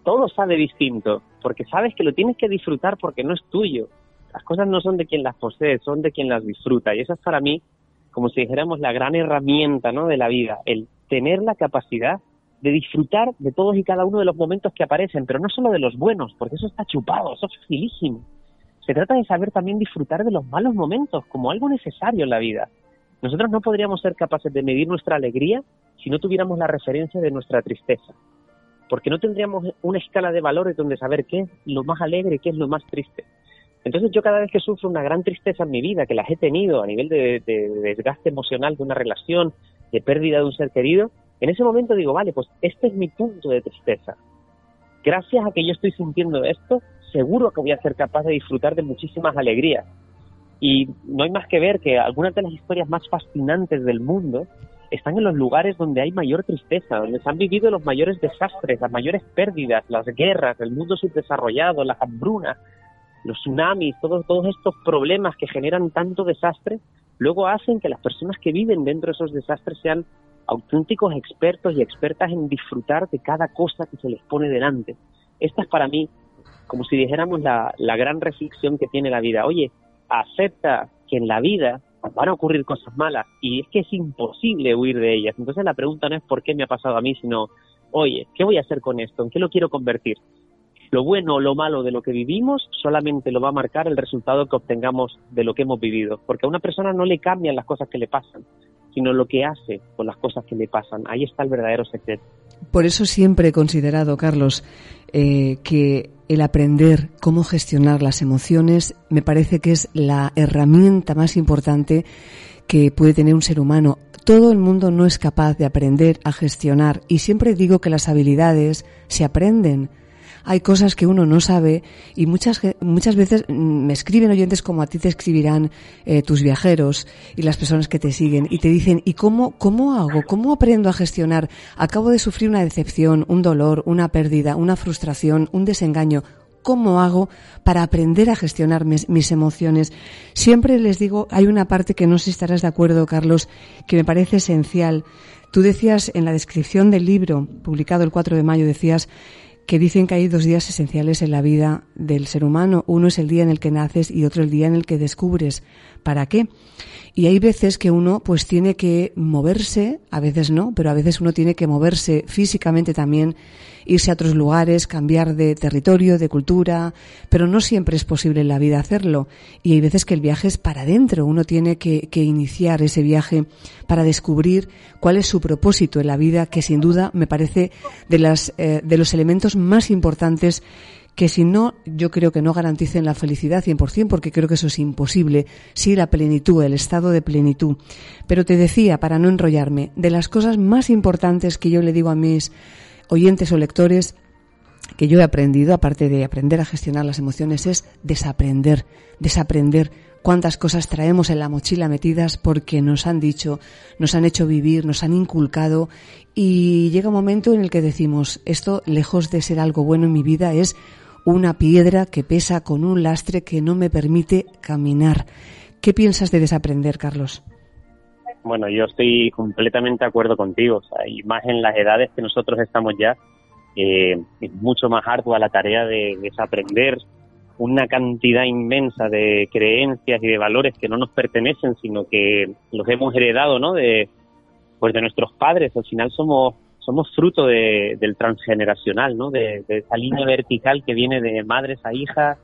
todo sabe distinto, porque sabes que lo tienes que disfrutar porque no es tuyo. Las cosas no son de quien las posee, son de quien las disfruta. Y esa es para mí, como si dijéramos, la gran herramienta ¿no? de la vida, el tener la capacidad de disfrutar de todos y cada uno de los momentos que aparecen, pero no solo de los buenos, porque eso está chupado, eso es facilísimo. Se trata de saber también disfrutar de los malos momentos como algo necesario en la vida. Nosotros no podríamos ser capaces de medir nuestra alegría si no tuviéramos la referencia de nuestra tristeza, porque no tendríamos una escala de valores donde saber qué es lo más alegre y qué es lo más triste. Entonces yo cada vez que sufro una gran tristeza en mi vida, que las he tenido a nivel de, de, desgaste emocional de una relación, de pérdida de un ser querido, en ese momento digo, vale, pues este es mi punto de tristeza. Gracias a que yo estoy sintiendo esto, seguro que voy a ser capaz de disfrutar de muchísimas alegrías. Y no hay más que ver que algunas de las historias más fascinantes del mundo están en los lugares donde hay mayor tristeza, donde se han vivido los mayores desastres, las mayores pérdidas, las guerras, el mundo subdesarrollado, las hambrunas, los tsunamis, todos, todos estos problemas que generan tanto desastre, luego hacen que las personas que viven dentro de esos desastres sean auténticos expertos y expertas en disfrutar de cada cosa que se les pone delante. Esta es para mí como si dijéramos la, gran reflexión que tiene la vida. Oye, acepta que en la vida van a ocurrir cosas malas y es que es imposible huir de ellas. Entonces la pregunta no es por qué me ha pasado a mí, sino, oye, ¿qué voy a hacer con esto? ¿En qué lo quiero convertir? Lo bueno o lo malo de lo que vivimos solamente lo va a marcar el resultado que obtengamos de lo que hemos vivido, porque a una persona no le cambian las cosas que le pasan, sino lo que hace con las cosas que le pasan. Ahí está el verdadero secreto. Por eso siempre he considerado, Carlos, eh, que el aprender cómo gestionar las emociones me parece que es la herramienta más importante que puede tener un ser humano. Todo el mundo no es capaz de aprender a gestionar y siempre digo que las habilidades se aprenden hay cosas que uno no sabe y muchas, muchas veces mm, me escriben oyentes como a ti te escribirán eh, tus viajeros y las personas que te siguen y te dicen, ¿y cómo, cómo hago? ¿Cómo aprendo a gestionar? Acabo de sufrir una decepción, un dolor, una pérdida, una frustración, un desengaño. ¿Cómo hago para aprender a gestionar mis, mis, emociones? Siempre les digo, hay una parte que no sé si estarás de acuerdo, Carlos, que me parece esencial. Tú decías en la descripción del libro, publicado el 4 de mayo, decías que dicen que hay dos días esenciales en la vida del ser humano. Uno es el día en el que naces y otro el día en el que descubres para qué. Y hay veces que uno pues tiene que moverse, a veces no, pero a veces uno tiene que moverse físicamente también irse a otros lugares, cambiar de territorio, de cultura, pero no siempre es posible en la vida hacerlo. Y hay veces que el viaje es para adentro, uno tiene que, iniciar ese viaje para descubrir cuál es su propósito en la vida, que sin duda me parece de, las, eh, de los elementos más importantes que si no, yo creo que no garanticen la felicidad 100%, porque creo que eso es imposible, sí la plenitud, el estado de plenitud. Pero te decía, para no enrollarme, de las cosas más importantes que yo le digo a mis oyentes o lectores que yo he aprendido, aparte de aprender a gestionar las emociones, es desaprender, desaprender cuántas cosas traemos en la mochila metidas porque nos han dicho, nos han hecho vivir, nos han inculcado y llega un momento en el que decimos, esto lejos de ser algo bueno en mi vida es una piedra que pesa con un lastre que no me permite caminar. ¿Qué piensas de desaprender, Carlos? Bueno, yo estoy completamente de acuerdo contigo. y más en las edades que nosotros estamos ya, eh, es mucho más ardua la tarea de desaprender una cantidad inmensa de creencias y de valores que no nos pertenecen, sino que los hemos heredado, ¿no? De, pues de nuestros padres. Al final somos somos fruto del transgeneracional, ¿no? De, esa línea vertical que viene de madres a hijas,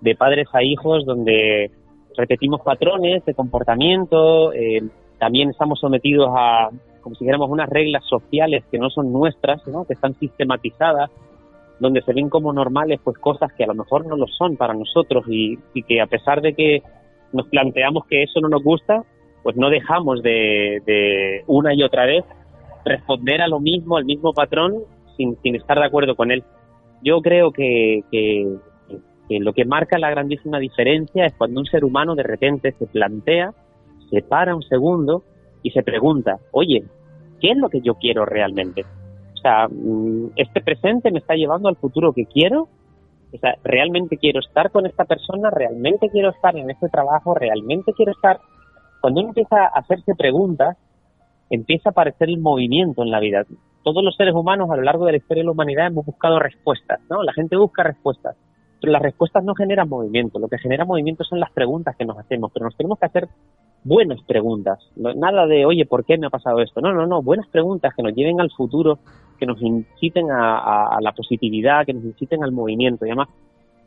de padres a hijos, donde repetimos patrones de comportamiento, eh, también estamos sometidos a, como si dijéramos, unas reglas sociales que no son nuestras, ¿no? que están sistematizadas, donde se ven como normales pues cosas que a lo mejor no lo son para nosotros y, que a pesar de que nos planteamos que eso no nos gusta, pues no dejamos de, una y otra vez responder a lo mismo, al mismo patrón, sin, estar de acuerdo con él. Yo creo que, que, que lo que marca la grandísima diferencia es cuando un ser humano de repente se plantea se para un segundo y se pregunta, oye, ¿qué es lo que yo quiero realmente? O sea, mm, ¿este presente me está llevando al futuro que quiero? O sea, ¿realmente quiero estar con esta persona? ¿Realmente quiero estar en este trabajo? ¿Realmente quiero estar? Cuando uno empieza a hacerse preguntas, empieza a aparecer el movimiento en la vida. Todos los seres humanos a lo largo de la historia de la humanidad hemos buscado respuestas, ¿no? La gente busca respuestas, pero las respuestas no generan movimiento. Lo que genera movimiento son las preguntas que nos hacemos, pero nos tenemos que hacer buenas preguntas. Nada de, oye, ¿por qué me ha pasado esto? No, no, no, buenas preguntas que nos lleven al futuro, que nos inciten a, la positividad, que nos inciten al movimiento. Y además,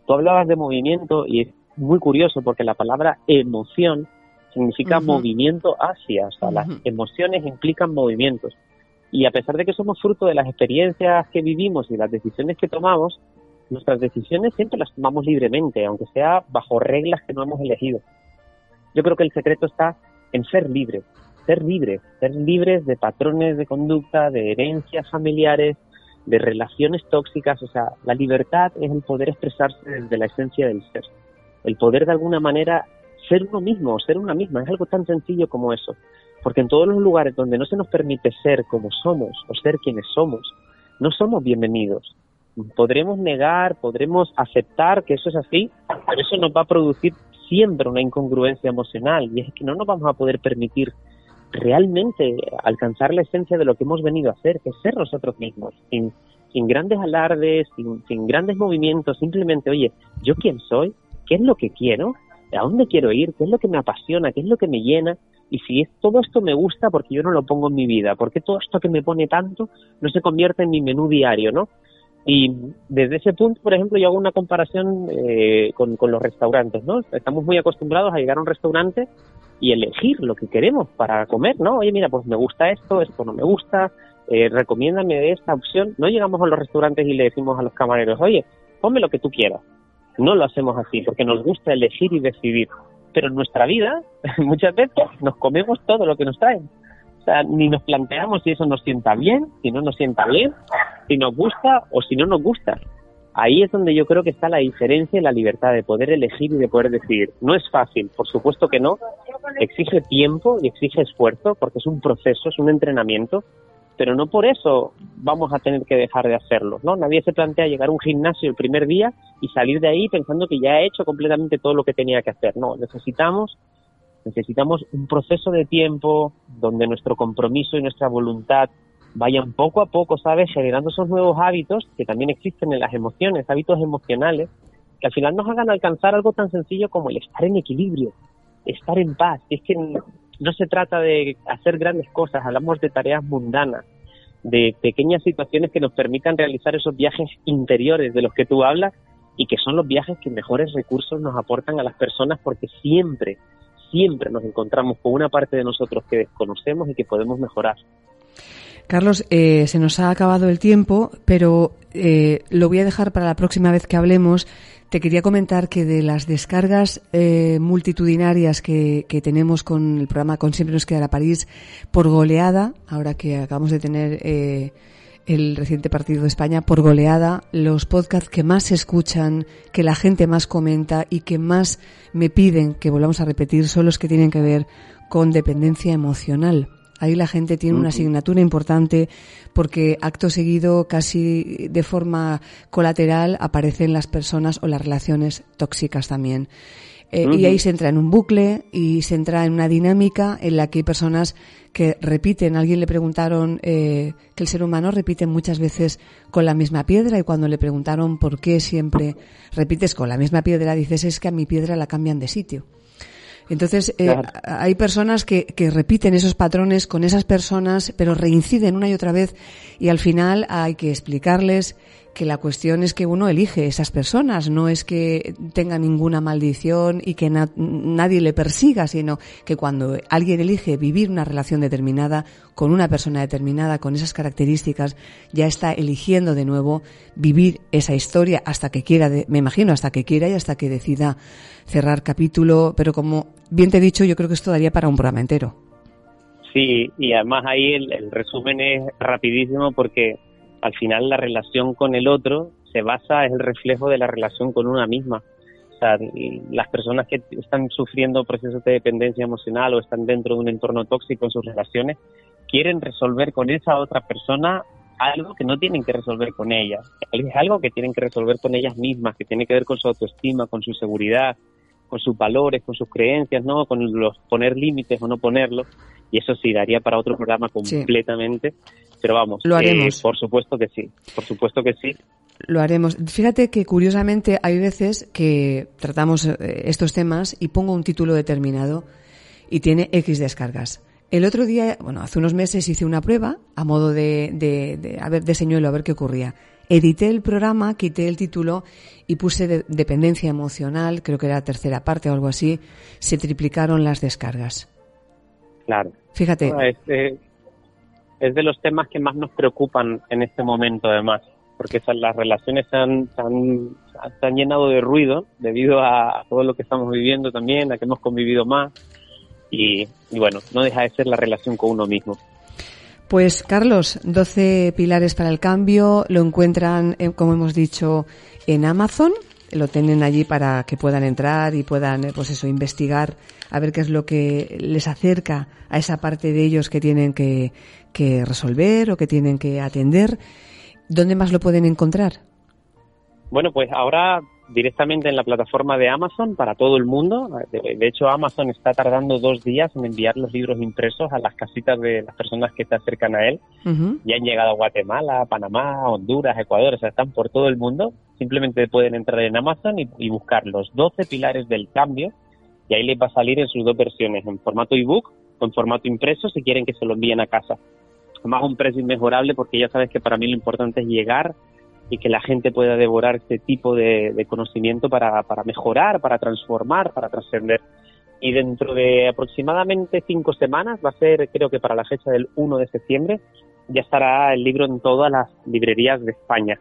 tú hablabas de movimiento y es muy curioso porque la palabra emoción significa movimiento hacia, o sea, las emociones implican movimientos. Y a pesar de que somos fruto de las experiencias que vivimos y las decisiones que tomamos, nuestras decisiones siempre las tomamos libremente, aunque sea bajo reglas que no hemos elegido. Yo creo que el secreto está en ser libres, ser libres, ser libres de patrones de conducta, de herencias familiares, de relaciones tóxicas. O sea, la libertad es el poder expresarse desde la esencia del ser. El poder de alguna manera ser uno mismo, ser una misma. Es algo tan sencillo como eso. Porque en todos los lugares donde no se nos permite ser como somos o ser quienes somos, no somos bienvenidos. Podremos negar, podremos aceptar que eso es así, pero eso nos va a producir siempre una incongruencia emocional y es que no nos vamos a poder permitir realmente alcanzar la esencia de lo que hemos venido a hacer, que es ser nosotros mismos, sin, sin grandes alardes, sin, sin grandes movimientos, simplemente, oye, ¿yo quién soy? ¿Qué es lo que quiero? ¿A dónde quiero ir? ¿Qué es lo que me apasiona? ¿Qué es lo que me llena? Y si es, todo esto me gusta porque yo no lo pongo en mi vida, porque todo esto que me pone tanto no se convierte en mi menú diario, ¿no? Y desde ese punto, por ejemplo, yo hago una comparación eh, con, los restaurantes, ¿no? Estamos muy acostumbrados a llegar a un restaurante y elegir lo que queremos para comer, ¿no? Oye, mira, pues me gusta esto, esto no me gusta, eh, recomiéndame esta opción. No llegamos a los restaurantes y le decimos a los camareros, oye, ponme lo que tú quieras. No lo hacemos así, porque nos gusta elegir y decidir. Pero en nuestra vida, muchas veces, nos comemos todo lo que nos traen. O sea, ni nos planteamos si eso nos sienta bien, si no nos sienta bien, si nos gusta o si no nos gusta. Ahí es donde yo creo que está la diferencia y la libertad de poder elegir y de poder decidir. No es fácil, por supuesto que no. Exige tiempo y exige esfuerzo porque es un proceso, es un entrenamiento, pero no por eso vamos a tener que dejar de hacerlo, ¿no? Nadie se plantea llegar a un gimnasio el primer día y salir de ahí pensando que ya ha hecho completamente todo lo que tenía que hacer. No, necesitamos Necesitamos un proceso de tiempo donde nuestro compromiso y nuestra voluntad vayan poco a poco, ¿sabes?, generando esos nuevos hábitos que también existen en las emociones, hábitos emocionales, que al final nos hagan alcanzar algo tan sencillo como el estar en equilibrio, estar en paz. Es que no se trata de hacer grandes cosas, hablamos de tareas mundanas, de pequeñas situaciones que nos permitan realizar esos viajes interiores de los que tú hablas y que son los viajes que mejores recursos nos aportan a las personas porque siempre siempre nos encontramos con una parte de nosotros que desconocemos y que podemos mejorar. Carlos, eh, se nos ha acabado el tiempo, pero eh, lo voy a dejar para la próxima vez que hablemos. Te quería comentar que de las descargas eh, multitudinarias que, tenemos con el programa Con Siempre nos quedará París por goleada, ahora que acabamos de tener el reciente partido de España por goleada, los podcasts que más se escuchan, que la gente más comenta y que más me piden que volvamos a repetir son los que tienen que ver con dependencia emocional. Ahí la gente tiene una asignatura importante porque acto seguido, casi de forma colateral, aparecen las personas o las relaciones tóxicas también. Eh, y ahí se entra en un bucle y se entra en una dinámica en la que hay personas que repiten. A alguien le preguntaron eh, que el ser humano repite muchas veces con la misma piedra y cuando le preguntaron por qué siempre repites con la misma piedra, dices es que a mi piedra la cambian de sitio. Entonces, eh, hay personas que, que, repiten esos patrones con esas personas, pero reinciden una y otra vez y al final hay que explicarles que la cuestión es que uno elige esas personas, no es que tenga ninguna maldición y que nadie le persiga, sino que cuando alguien elige vivir una relación determinada con una persona determinada, con esas características, ya está eligiendo de nuevo vivir esa historia hasta que quiera, me imagino, hasta que quiera y hasta que decida cerrar capítulo, pero como bien te he dicho, yo creo que esto daría para un programa entero. Sí, y además ahí el resumen es rapidísimo porque al final la relación con el otro se basa, es el reflejo de la relación con una misma. O sea, las personas que están sufriendo procesos de dependencia emocional o están dentro de un entorno tóxico en sus relaciones, quieren resolver con esa otra persona algo que no tienen que resolver con ella. Es algo que tienen que resolver con ellas mismas, que tiene que ver con su autoestima, con su seguridad, con sus valores, con sus creencias, ¿no? Con los poner límites o no ponerlos. Y eso sí, daría para otro programa completamente. Pero vamos, lo haremos. Eh, por supuesto que sí, por supuesto que sí. Lo haremos. Fíjate que curiosamente hay veces que tratamos eh, estos temas y pongo un título determinado y tiene X descargas. El otro día, bueno, hace unos meses hice una prueba a modo de, de, a ver, de señuelo, a ver qué ocurría. Edité el programa, quité el título y puse dependencia emocional, creo que era tercera parte o algo así. Se triplicaron las descargas. Claro. Fíjate. Este, es de los temas que más nos preocupan en este momento, además, porque las relaciones se han, se han, llenado de ruido debido a todo lo que estamos viviendo también, a que hemos convivido más. Y, bueno, no deja de ser la relación con uno mismo. Pues Carlos, 12 pilares para el cambio, lo encuentran, eh, como hemos dicho, en Amazon, lo tienen allí para que puedan entrar y puedan, eh, pues eso, investigar, a ver qué es lo que les acerca a esa parte de ellos que tienen que, que resolver o que tienen que atender. ¿Dónde más lo pueden encontrar? Bueno, pues ahora directamente en la plataforma de Amazon para todo el mundo. De, hecho, Amazon está tardando dos días en enviar los libros impresos a las casitas de las personas que se acercan a él. Ya han llegado a Guatemala, Panamá, Honduras, Ecuador, o sea, están por todo el mundo. Simplemente pueden entrar en Amazon y, y buscar los 12 pilares del cambio y ahí les va a salir en sus dos versiones, en formato ebook o en formato impreso si quieren que se lo envíen a casa. Más un precio inmejorable porque ya sabes que para mí lo importante es llegar y que la gente pueda devorar este tipo de, conocimiento para, mejorar, para transformar, para trascender. Y dentro de aproximadamente cinco semanas, va a ser creo que para la fecha del 1 de septiembre, ya estará el libro en todas las librerías de España.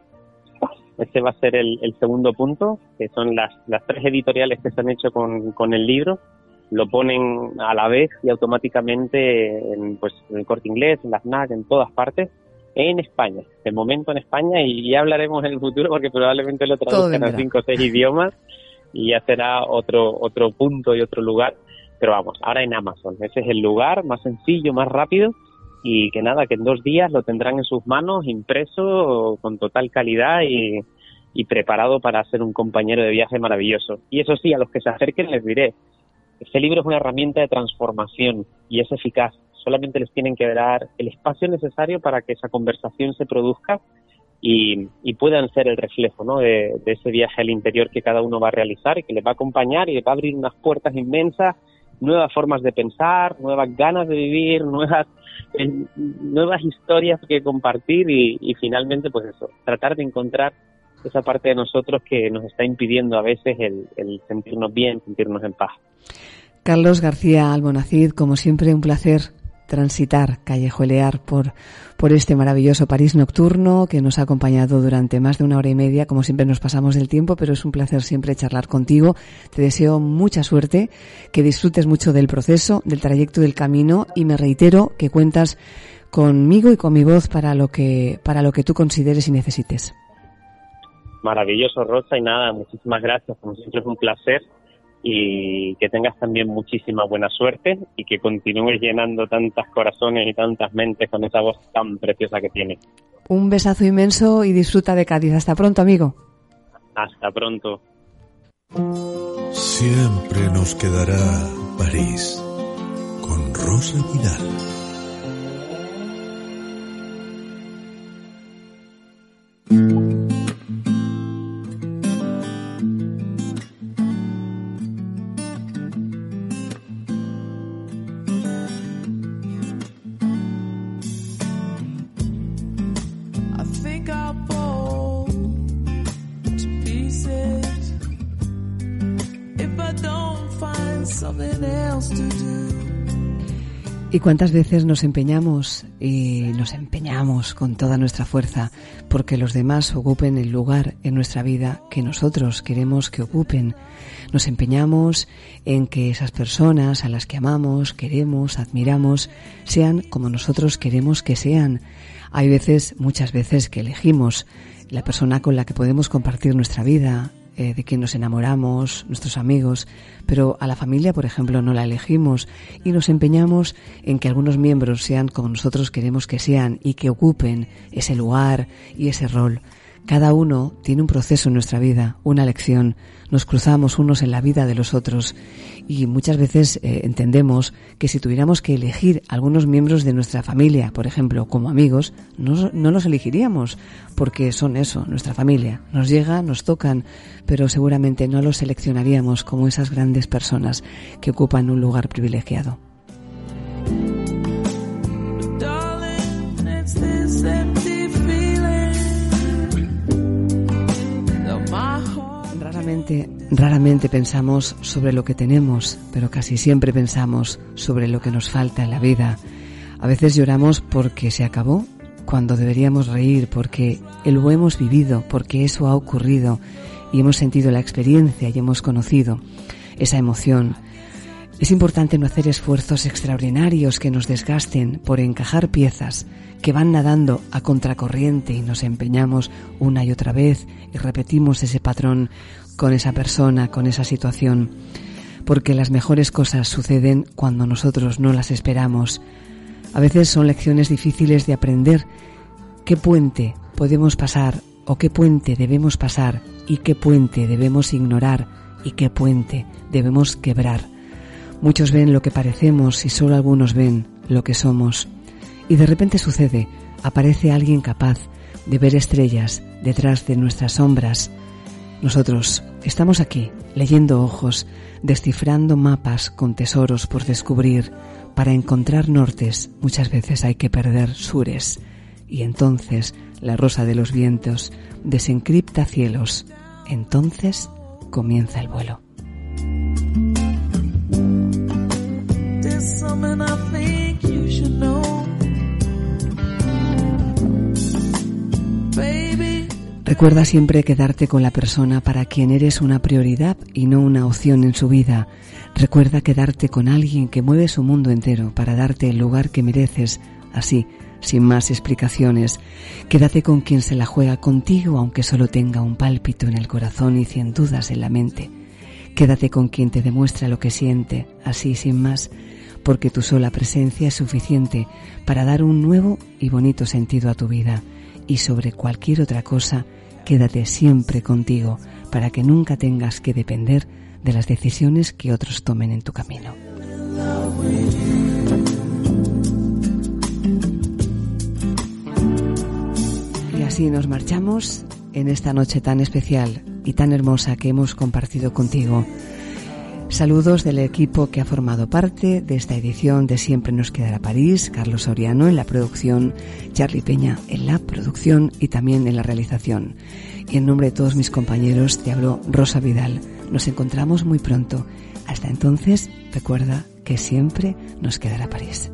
Ese va a ser el, segundo punto, que son las, tres editoriales que se han hecho con el libro. Lo ponen a la vez y automáticamente en, pues, en el corte inglés, en las FNAC, en todas partes, en España. De momento en España y ya hablaremos en el futuro porque probablemente lo traduzcan a cinco o seis idiomas y ya será otro, otro punto y otro lugar. Pero vamos, ahora en Amazon. Ese es el lugar más sencillo, más rápido y que nada, que en dos días lo tendrán en sus manos impreso con total calidad y, preparado para ser un compañero de viaje maravilloso. Y eso sí, a los que se acerquen les diré, este libro es una herramienta de transformación y es eficaz. Solamente les tienen que dar el espacio necesario para que esa conversación se produzca y, puedan ser el reflejo ¿no? de, ese viaje al interior que cada uno va a realizar y que les va a acompañar y les va a abrir unas puertas inmensas, nuevas formas de pensar, nuevas ganas de vivir, nuevas nuevas historias que compartir y, finalmente pues eso, tratar de encontrar esa parte de nosotros que nos está impidiendo a veces el, el sentirnos bien, sentirnos en paz. Carlos García Almonacid, como siempre, un placer transitar, callejuelear por, por este maravilloso París nocturno que nos ha acompañado durante más de una hora y media. Como siempre nos pasamos del tiempo, pero es un placer siempre charlar contigo. Te deseo mucha suerte, que disfrutes mucho del proceso, del trayecto del camino y me reitero que cuentas conmigo y con mi voz para lo que, para lo que tú consideres y necesites. Maravilloso, Rosa, y nada, muchísimas gracias. Como siempre es un placer y que tengas también muchísima buena suerte y que continúes llenando tantas corazones y tantas mentes con esa voz tan preciosa que tienes. Un besazo inmenso y disfruta de Cádiz. Hasta pronto, amigo. Hasta pronto. Siempre nos quedará París con Rosa Vidal. ¿Y cuántas veces nos empeñamos y nos empeñamos con toda nuestra fuerza porque los demás ocupen el lugar en nuestra vida que nosotros queremos que ocupen? Nos empeñamos en que esas personas a las que amamos, queremos, admiramos, sean como nosotros queremos que sean. Hay veces, muchas veces, que elegimos la persona con la que podemos compartir nuestra vida, eh, de quien nos enamoramos, nuestros amigos, pero a la familia, por ejemplo, no la elegimos y nos empeñamos en que algunos miembros sean como nosotros queremos que sean y que ocupen ese lugar y ese rol. Cada uno tiene un proceso en nuestra vida, una lección. Nos cruzamos unos en la vida de los otros y muchas veces eh, entendemos que si tuviéramos que elegir algunos miembros de nuestra familia, por ejemplo, como amigos, no, no los elegiríamos porque son eso, nuestra familia. Nos llega, nos tocan, pero seguramente no los seleccionaríamos como esas grandes personas que ocupan un lugar privilegiado. Raramente, pensamos sobre lo que tenemos, pero casi siempre pensamos sobre lo que nos falta en la vida. A veces lloramos porque se acabó, cuando deberíamos reír porque lo hemos vivido, porque eso ha ocurrido y hemos sentido la experiencia y hemos conocido esa emoción. Es importante no hacer esfuerzos extraordinarios que nos desgasten por encajar piezas que van nadando a contracorriente y nos empeñamos una y otra vez y repetimos ese patrón con esa persona, con esa situación, porque las mejores cosas suceden cuando nosotros no las esperamos. A veces son lecciones difíciles de aprender. ¿Qué puente podemos pasar o qué puente debemos pasar y qué puente debemos ignorar y qué puente debemos quebrar? Muchos ven lo que parecemos y solo algunos ven lo que somos. Y de repente sucede, aparece alguien capaz de ver estrellas detrás de nuestras sombras, Nosotros estamos aquí, leyendo ojos, descifrando mapas con tesoros por descubrir. Para encontrar nortes muchas veces hay que perder sures. Y entonces la rosa de los vientos desencripta cielos. Entonces comienza el vuelo. Recuerda siempre quedarte con la persona para quien eres una prioridad y no una opción en su vida. Recuerda quedarte con alguien que mueve su mundo entero para darte el lugar que mereces, así, sin más explicaciones. Quédate con quien se la juega contigo aunque solo tenga un pálpito en el corazón y cien dudas en la mente. Quédate con quien te demuestra lo que siente, así sin más, porque tu sola presencia es suficiente para dar un nuevo y bonito sentido a tu vida y sobre cualquier otra cosa Quédate siempre contigo para que nunca tengas que depender de las decisiones que otros tomen en tu camino. Y así nos marchamos en esta noche tan especial y tan hermosa que hemos compartido contigo. Saludos del equipo que ha formado parte de esta edición de Siempre nos quedará París, Carlos Soriano en la producción, Charlie Peña en la producción y también en la realización. Y en nombre de todos mis compañeros te hablo Rosa Vidal. Nos encontramos muy pronto. Hasta entonces, recuerda que siempre nos quedará París.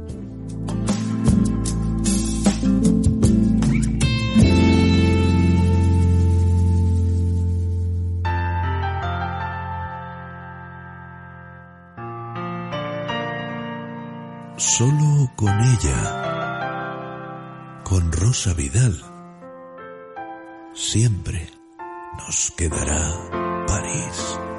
Solo con ella, con Rosa Vidal, siempre nos quedará París.